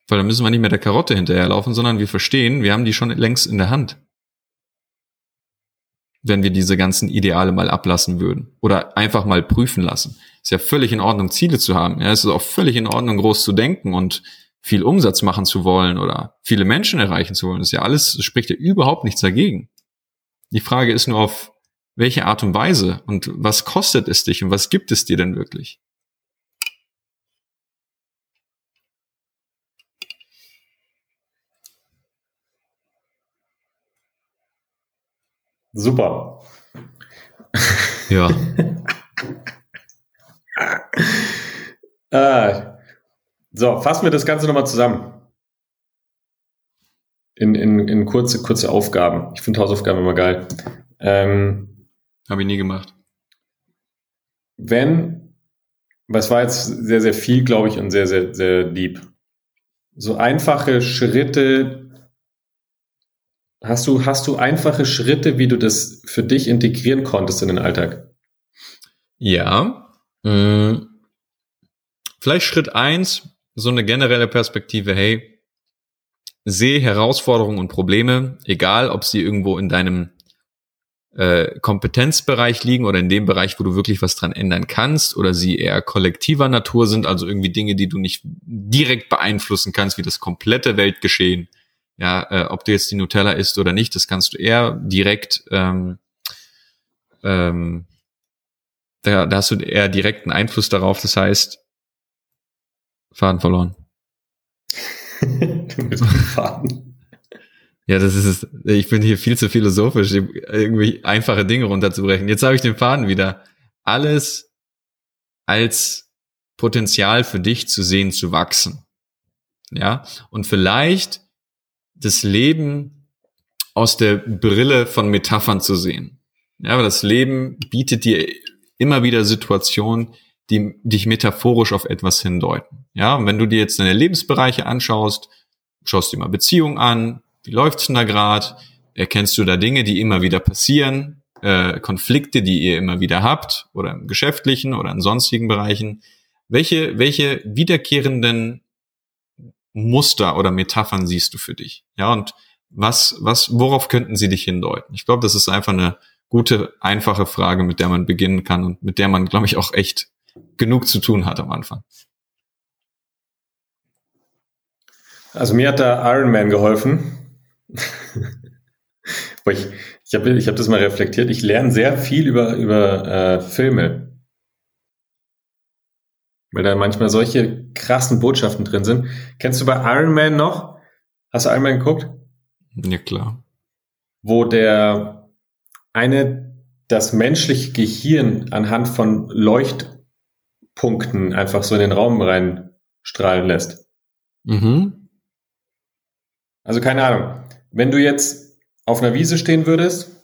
Weil dann müssen wir nicht mehr der Karotte hinterherlaufen, sondern wir verstehen, wir haben die schon längst in der Hand. Wenn wir diese ganzen Ideale mal ablassen würden oder einfach mal prüfen lassen. Ist ja völlig in Ordnung, Ziele zu haben. Ja, es ist auch völlig in Ordnung, groß zu denken und viel Umsatz machen zu wollen oder viele Menschen erreichen zu wollen. Das ist ja alles, spricht ja überhaupt nichts dagegen. Die Frage ist nur auf welche Art und Weise und was kostet es dich und was gibt es dir denn wirklich? Super. Ja. ah, so, fassen wir das Ganze nochmal zusammen. In, in, in kurze, kurze Aufgaben. Ich finde Hausaufgaben immer geil. Ähm, Habe ich nie gemacht. Wenn, was war jetzt sehr, sehr viel, glaube ich, und sehr, sehr, sehr lieb. So einfache Schritte. Hast du, hast du einfache Schritte, wie du das für dich integrieren konntest in den Alltag? Ja. Mh, mm. vielleicht Schritt eins so eine generelle Perspektive, hey, sehe Herausforderungen und Probleme, egal ob sie irgendwo in deinem äh, Kompetenzbereich liegen oder in dem Bereich, wo du wirklich was dran ändern kannst oder sie eher kollektiver Natur sind, also irgendwie Dinge, die du nicht direkt beeinflussen kannst, wie das komplette Weltgeschehen. Ja, äh, ob du jetzt die Nutella isst oder nicht, das kannst du eher direkt, ähm, ähm, da, da hast du eher direkten Einfluss darauf. Das heißt, Faden verloren. du bist Faden. Ja, das ist es. Ich bin hier viel zu philosophisch, irgendwie einfache Dinge runterzubrechen. Jetzt habe ich den Faden wieder. Alles als Potenzial für dich zu sehen, zu wachsen. Ja, und vielleicht das Leben aus der Brille von Metaphern zu sehen. Ja, aber das Leben bietet dir immer wieder Situationen, die dich metaphorisch auf etwas hindeuten. Ja, und wenn du dir jetzt deine Lebensbereiche anschaust, schaust dir mal Beziehungen an, wie läuft's denn da grad? Erkennst du da Dinge, die immer wieder passieren, äh, Konflikte, die ihr immer wieder habt, oder im geschäftlichen oder in sonstigen Bereichen? Welche, welche wiederkehrenden Muster oder Metaphern siehst du für dich? Ja, und was, was, worauf könnten sie dich hindeuten? Ich glaube, das ist einfach eine gute, einfache Frage, mit der man beginnen kann und mit der man, glaube ich, auch echt genug zu tun hat am Anfang. Also mir hat da Iron Man geholfen. ich ich habe ich hab das mal reflektiert. Ich lerne sehr viel über, über äh, Filme. Weil da manchmal solche krassen Botschaften drin sind. Kennst du bei Iron Man noch? Hast du Iron Man geguckt? Ja, klar. Wo der eine das menschliche Gehirn anhand von Leuchtpunkten einfach so in den Raum reinstrahlen lässt. Mhm. Also keine Ahnung. Wenn du jetzt auf einer Wiese stehen würdest,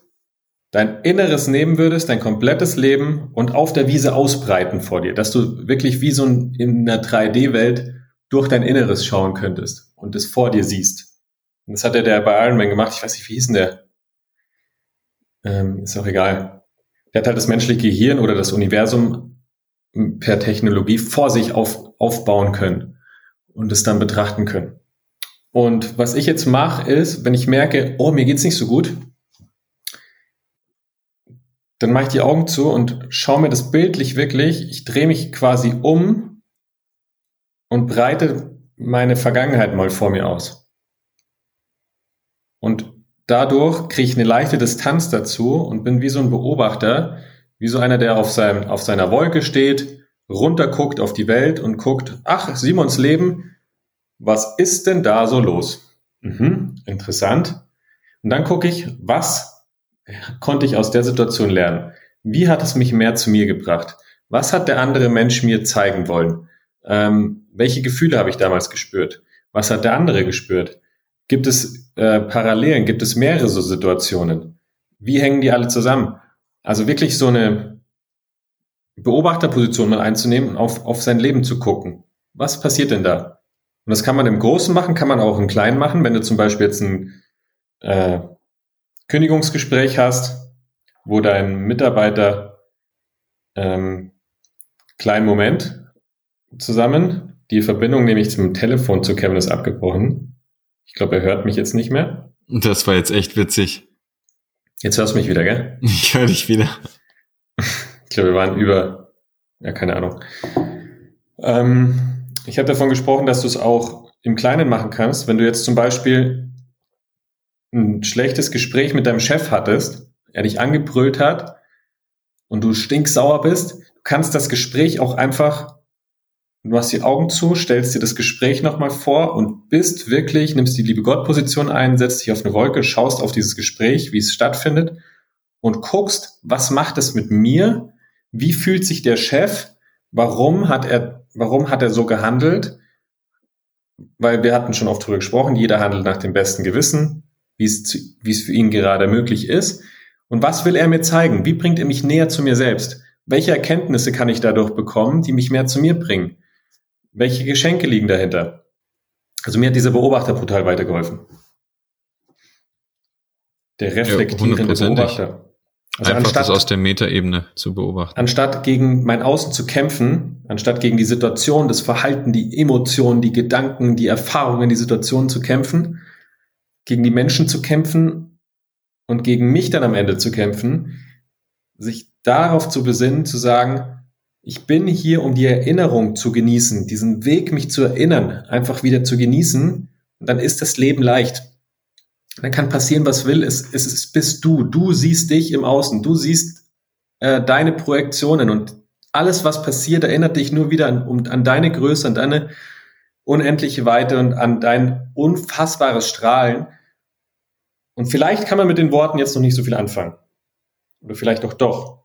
dein Inneres nehmen würdest, dein komplettes Leben und auf der Wiese ausbreiten vor dir, dass du wirklich wie so in einer 3D-Welt durch dein Inneres schauen könntest und es vor dir siehst. Und das hat er der bei Iron Man gemacht. Ich weiß nicht, wie hieß denn der? Ähm, ist auch egal. Der hat halt das menschliche Gehirn oder das Universum per Technologie vor sich auf, aufbauen können und es dann betrachten können. Und was ich jetzt mache, ist, wenn ich merke, oh, mir geht's nicht so gut, dann mache ich die Augen zu und schaue mir das bildlich wirklich, ich drehe mich quasi um und breite meine Vergangenheit mal vor mir aus. Und dadurch kriege ich eine leichte Distanz dazu und bin wie so ein Beobachter, wie so einer, der auf, seinem, auf seiner Wolke steht, runterguckt auf die Welt und guckt, ach, Simons Leben, was ist denn da so los? Mhm, interessant. Und dann gucke ich, was konnte ich aus der Situation lernen? Wie hat es mich mehr zu mir gebracht? Was hat der andere Mensch mir zeigen wollen? Ähm, welche Gefühle habe ich damals gespürt? Was hat der andere gespürt? Gibt es äh, Parallelen? Gibt es mehrere so Situationen? Wie hängen die alle zusammen? Also wirklich so eine Beobachterposition mal einzunehmen und auf, auf sein Leben zu gucken. Was passiert denn da? Und das kann man im Großen machen, kann man auch im Kleinen machen. Wenn du zum Beispiel jetzt ein äh, Kündigungsgespräch hast, wo dein Mitarbeiter ähm, kleinen Moment zusammen, die Verbindung nämlich zum Telefon zu Kevin ist abgebrochen. Ich glaube, er hört mich jetzt nicht mehr. Das war jetzt echt witzig. Jetzt hörst du mich wieder, gell? Ich höre dich wieder. Ich glaube, wir waren über, ja, keine Ahnung. Ähm, ich habe davon gesprochen, dass du es auch im Kleinen machen kannst. Wenn du jetzt zum Beispiel ein schlechtes Gespräch mit deinem Chef hattest, er dich angebrüllt hat und du stinksauer bist, du kannst das Gespräch auch einfach, du hast die Augen zu, stellst dir das Gespräch nochmal vor und bist wirklich, nimmst die liebe Gott-Position ein, setzt dich auf eine Wolke, schaust auf dieses Gespräch, wie es stattfindet und guckst, was macht es mit mir? Wie fühlt sich der Chef? Warum hat er Warum hat er so gehandelt? Weil wir hatten schon oft darüber gesprochen, jeder handelt nach dem besten Gewissen, wie es, für ihn gerade möglich ist. Und was will er mir zeigen? Wie bringt er mich näher zu mir selbst? Welche Erkenntnisse kann ich dadurch bekommen, die mich mehr zu mir bringen? Welche Geschenke liegen dahinter? Also mir hat dieser Beobachter brutal weitergeholfen. Der reflektierende ja, Beobachter. Also Einfach anstatt, das aus der Metaebene zu beobachten. Anstatt gegen mein Außen zu kämpfen, anstatt gegen die Situation, das Verhalten, die Emotionen, die Gedanken, die Erfahrungen, die Situation zu kämpfen, gegen die Menschen zu kämpfen und gegen mich dann am Ende zu kämpfen, sich darauf zu besinnen, zu sagen, ich bin hier, um die Erinnerung zu genießen, diesen Weg, mich zu erinnern, einfach wieder zu genießen, und dann ist das Leben leicht dann kann passieren, was will. Es, es, es bist du. Du siehst dich im Außen. Du siehst äh, deine Projektionen und alles, was passiert, erinnert dich nur wieder an, um, an deine Größe, an deine unendliche Weite und an dein unfassbares Strahlen. Und vielleicht kann man mit den Worten jetzt noch nicht so viel anfangen. Oder vielleicht auch doch.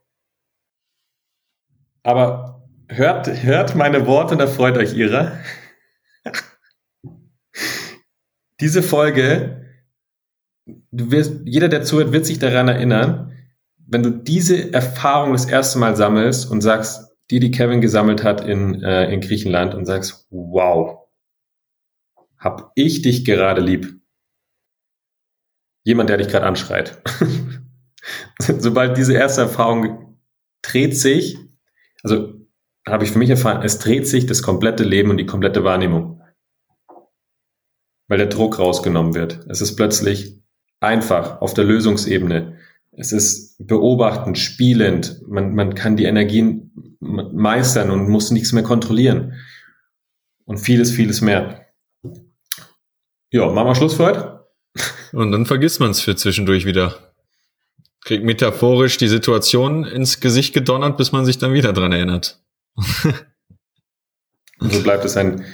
Aber hört, hört meine Worte und erfreut euch ihrer. Diese Folge, du wirst, jeder, der zuhört, wird sich daran erinnern, wenn du diese Erfahrung das erste Mal sammelst und sagst, die, die Kevin gesammelt hat in, äh, in Griechenland und sagst, wow, hab ich dich gerade lieb. Jemand, der dich gerade anschreit. Sobald diese erste Erfahrung dreht sich, also habe ich für mich erfahren, es dreht sich das komplette Leben und die komplette Wahrnehmung. Weil der Druck rausgenommen wird. Es ist plötzlich einfach auf der Lösungsebene. Es ist beobachtend, spielend. Man, man kann die Energien meistern und muss nichts mehr kontrollieren. Und vieles, vieles mehr. Ja, machen wir Schluss für heute. Und dann vergisst man es für zwischendurch wieder. Kriegt metaphorisch die Situation ins Gesicht gedonnert, bis man sich dann wieder dran erinnert. Und so bleibt es ein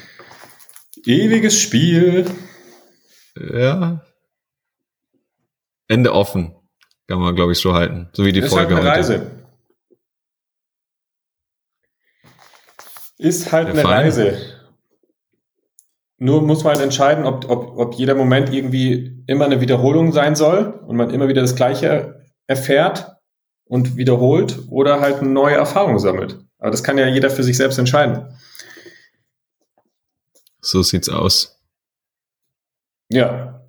ewiges Spiel. Ja. Ende offen. Kann man, glaube ich, so halten. So wie die ist Folge halt eine heute. Reise. Ist halt Der eine Fall. Reise. Nur muss man halt entscheiden, ob, ob, ob jeder Moment irgendwie immer eine Wiederholung sein soll und man immer wieder das Gleiche erfährt und wiederholt oder halt eine neue Erfahrung sammelt. Aber das kann ja jeder für sich selbst entscheiden. So sieht's aus. Ja.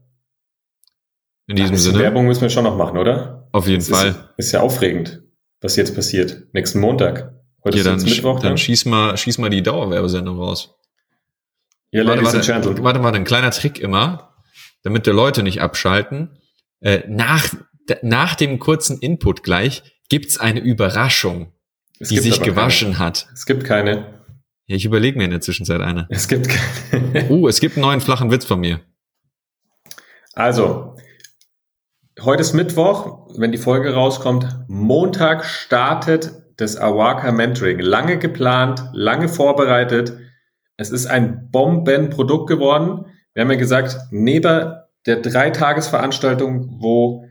In diesem bisschen Sinne, Werbung müssen wir schon noch machen, oder? auf jeden Das Fall. Ist, ist ja aufregend, was jetzt passiert. Nächsten Montag. Heute Ja, ist dann, Mittwoch. dann Dann schieß mal, schieß mal die Dauerwerbesendung raus. Ja, Warte, warte, warte, warte, ein kleiner Trick immer, damit die Leute nicht abschalten. Äh, nach, nach dem kurzen Input gleich gibt's eine Überraschung, Es die gibt sich gewaschen hat. Keine. Es gibt keine. Ja, ich überlege mir in der Zwischenzeit eine. Es gibt keine. Oh, es gibt einen neuen flachen Witz von mir. Also, heute ist Mittwoch, wenn die Folge rauskommt. Montag startet das Awaka Mentoring. Lange geplant, lange vorbereitet. Es ist ein Bombenprodukt geworden. Wir haben ja gesagt, neben der Dreitagesveranstaltung, wo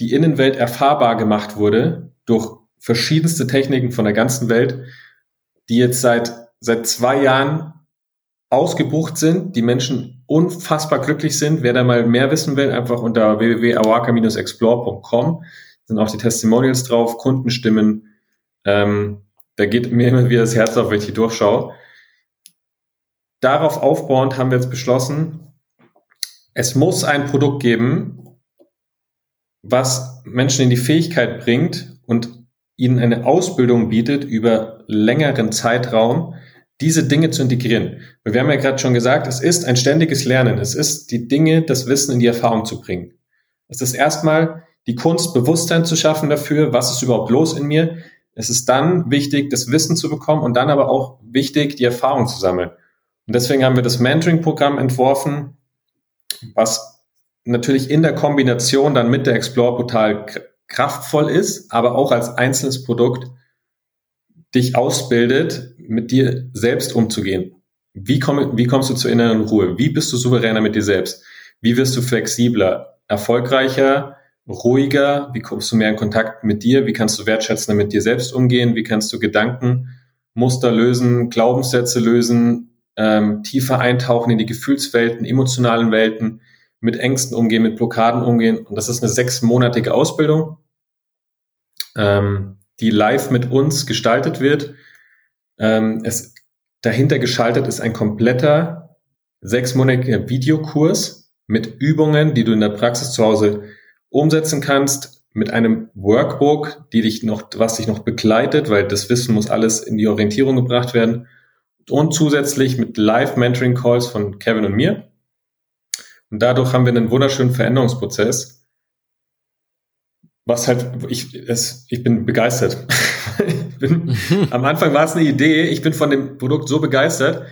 die Innenwelt erfahrbar gemacht wurde durch verschiedenste Techniken von der ganzen Welt, die jetzt seit, seit zwei Jahren ausgebucht sind, die Menschen unfassbar glücklich sind. Wer da mal mehr wissen will, einfach unter www.awaka-explore.com sind auch die Testimonials drauf, Kundenstimmen. Ähm, da geht mir immer wieder das Herz auf, wenn ich die durchschaue. Darauf aufbauend haben wir jetzt beschlossen, es muss ein Produkt geben, was Menschen in die Fähigkeit bringt und ihnen eine Ausbildung bietet über längeren Zeitraum, diese Dinge zu integrieren. Wir haben ja gerade schon gesagt, es ist ein ständiges Lernen. Es ist die Dinge, das Wissen in die Erfahrung zu bringen. Es ist erstmal die Kunst, Bewusstsein zu schaffen dafür, was ist überhaupt los in mir. Es ist dann wichtig, das Wissen zu bekommen und dann aber auch wichtig, die Erfahrung zu sammeln. Und deswegen haben wir das Mentoring-Programm entworfen, was natürlich in der Kombination dann mit der Explore total kraftvoll ist, aber auch als einzelnes Produkt dich ausbildet, mit dir selbst umzugehen. Wie, komm, wie kommst du zur inneren Ruhe? Wie bist du souveräner mit dir selbst? Wie wirst du flexibler, erfolgreicher, ruhiger? Wie kommst du mehr in Kontakt mit dir? Wie kannst du wertschätzender mit dir selbst umgehen? Wie kannst du Gedankenmuster lösen, Glaubenssätze lösen, ähm, tiefer eintauchen in die Gefühlswelten, emotionalen Welten, mit Ängsten umgehen, mit Blockaden umgehen? Und das ist eine sechsmonatige Ausbildung, ähm, die live mit uns gestaltet wird. Ähm, es, dahinter geschaltet ist ein kompletter sechsmonatiger Videokurs mit Übungen, die du in der Praxis zu Hause umsetzen kannst, mit einem Workbook, die dich noch, was dich noch begleitet, weil das Wissen muss alles in die Orientierung gebracht werden. Und zusätzlich mit Live-Mentoring-Calls von Kevin und mir. Und dadurch haben wir einen wunderschönen Veränderungsprozess. Was halt, ich, es, ich bin begeistert. ich bin, am Anfang war es eine Idee, ich bin von dem Produkt so begeistert,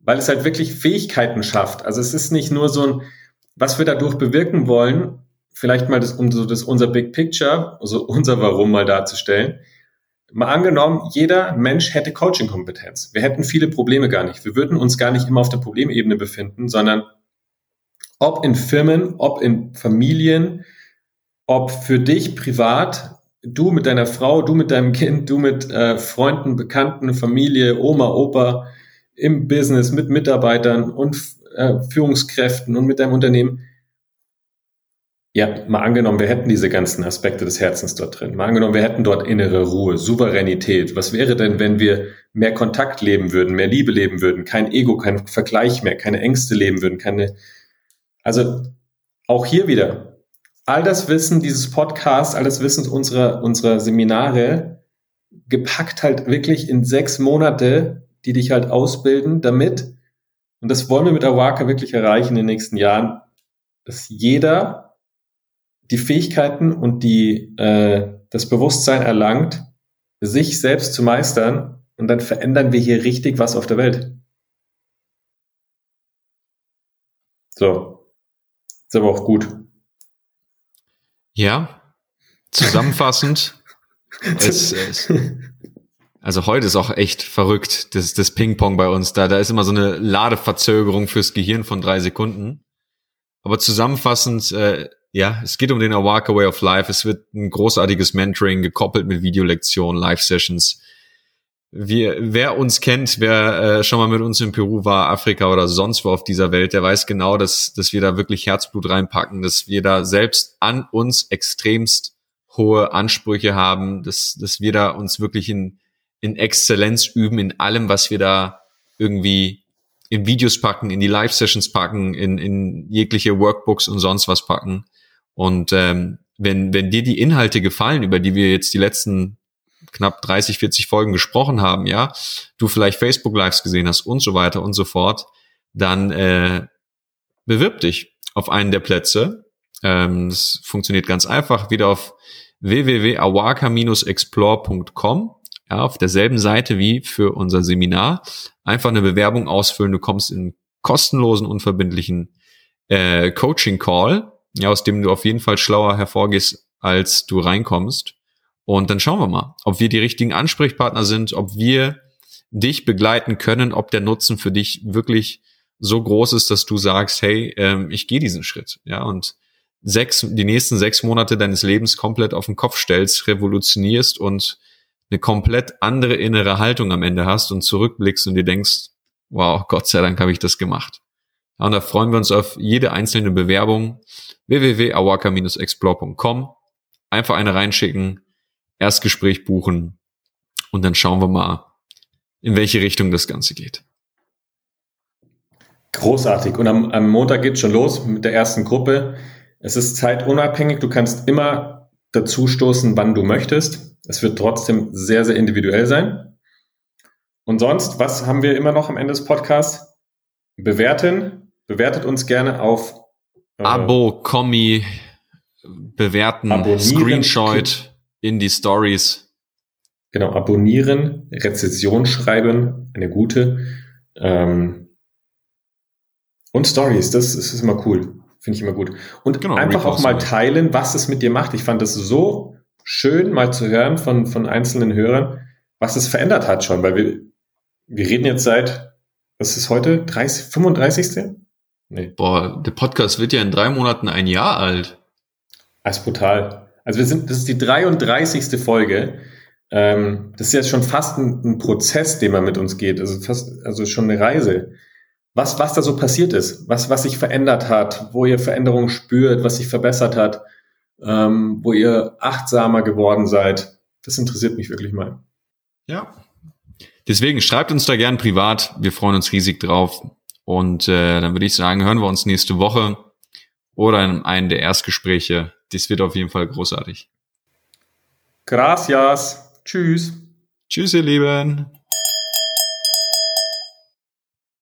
weil es halt wirklich Fähigkeiten schafft. Also es ist nicht nur so ein, was wir dadurch bewirken wollen, vielleicht mal das, um so das unser Big Picture, also unser Warum mal darzustellen. Mal angenommen, jeder Mensch hätte Coaching-Kompetenz. Wir hätten viele Probleme gar nicht. Wir würden uns gar nicht immer auf der Problemebene befinden, sondern ob in Firmen, ob in Familien, ob für dich privat, du mit deiner Frau, du mit deinem Kind, du mit äh, Freunden, Bekannten, Familie, Oma, Opa, im Business, mit Mitarbeitern und äh, Führungskräften und mit deinem Unternehmen. Ja, mal angenommen, wir hätten diese ganzen Aspekte des Herzens dort drin. Mal angenommen, wir hätten dort innere Ruhe, Souveränität. Was wäre denn, wenn wir mehr Kontakt leben würden, mehr Liebe leben würden, kein Ego, kein Vergleich mehr, keine Ängste leben würden, keine, also auch hier wieder, all das Wissen dieses Podcasts, all das Wissen unserer, unserer Seminare gepackt halt wirklich in sechs Monate, die dich halt ausbilden, damit, und das wollen wir mit Awaka wirklich erreichen in den nächsten Jahren, dass jeder die Fähigkeiten und die, äh, das Bewusstsein erlangt, sich selbst zu meistern und dann verändern wir hier richtig was auf der Welt. So. Ist aber auch gut. Ja, zusammenfassend. es, es, also heute ist auch echt verrückt, das, das Ping-Pong bei uns da. Da ist immer so eine Ladeverzögerung fürs Gehirn von drei Sekunden. Aber zusammenfassend, äh, ja, es geht um den Awaka Way of Life. Es wird ein großartiges Mentoring gekoppelt mit Videolektionen, Live-Sessions wir, wer uns kennt, wer äh, schon mal mit uns in Peru war, Afrika oder sonst wo auf dieser Welt, der weiß genau, dass, dass wir da wirklich Herzblut reinpacken, dass wir da selbst an uns extremst hohe Ansprüche haben, dass, dass wir da uns wirklich in, in Exzellenz üben in allem, was wir da irgendwie in Videos packen, in die Live-Sessions packen, in, in jegliche Workbooks und sonst was packen. Und ähm, wenn, wenn dir die Inhalte gefallen, über die wir jetzt die letzten knapp 30, 40 Folgen gesprochen haben, ja, du vielleicht Facebook Lives gesehen hast und so weiter und so fort, dann äh, bewirb dich auf einen der Plätze. Ähm, das funktioniert ganz einfach. Wieder auf www.awaka-explore.com, ja, auf derselben Seite wie für unser Seminar. Einfach eine Bewerbung ausfüllen. Du kommst in kostenlosen, unverbindlichen äh, Coaching-Call, ja, aus dem du auf jeden Fall schlauer hervorgehst, als du reinkommst. Und dann schauen wir mal, ob wir die richtigen Ansprechpartner sind, ob wir dich begleiten können, ob der Nutzen für dich wirklich so groß ist, dass du sagst, hey, ähm, ich gehe diesen Schritt. Ja, und sechs, die nächsten sechs Monate deines Lebens komplett auf den Kopf stellst, revolutionierst und eine komplett andere innere Haltung am Ende hast und zurückblickst und dir denkst, wow, Gott sei Dank habe ich das gemacht. Ja, und da freuen wir uns auf jede einzelne Bewerbung. www.awaka-explore.com. Einfach eine reinschicken Erstgespräch buchen und dann schauen wir mal, in welche Richtung das Ganze geht. Großartig. Und am, am Montag geht schon los mit der ersten Gruppe. Es ist zeitunabhängig. Du kannst immer dazu stoßen, wann du möchtest. Es wird trotzdem sehr, sehr individuell sein. Und sonst, was haben wir immer noch am Ende des Podcasts? Bewerten. Bewertet uns gerne auf äh, Abo, Kommi, bewerten, Screenshot in die Stories. Genau, abonnieren, Rezession schreiben, eine gute. Ähm, und Stories, das, das ist immer cool. Finde ich immer gut. Und genau, einfach auch mal teilen, was es mit dir macht. Ich fand das so schön, mal zu hören von, von einzelnen Hörern, was es verändert hat schon, weil wir, wir reden jetzt seit, was ist heute? 30, 35. Nee. Boah, der Podcast wird ja in drei Monaten ein Jahr alt. Das ist brutal. Also wir sind, das ist die 33. Folge. Ähm, das ist jetzt schon fast ein, ein, Prozess, den man mit uns geht. Also fast, also schon eine Reise. Was, was da so passiert ist, was, was sich verändert hat, wo ihr Veränderungen spürt, was sich verbessert hat, ähm, wo ihr achtsamer geworden seid. Das interessiert mich wirklich mal. Ja. Deswegen schreibt uns da gern privat. Wir freuen uns riesig drauf. Und äh, dann würde ich sagen, hören wir uns nächste Woche oder in einem der Erstgespräche das wird auf jeden Fall großartig. Gracias. Tschüss. Tschüss, ihr Lieben.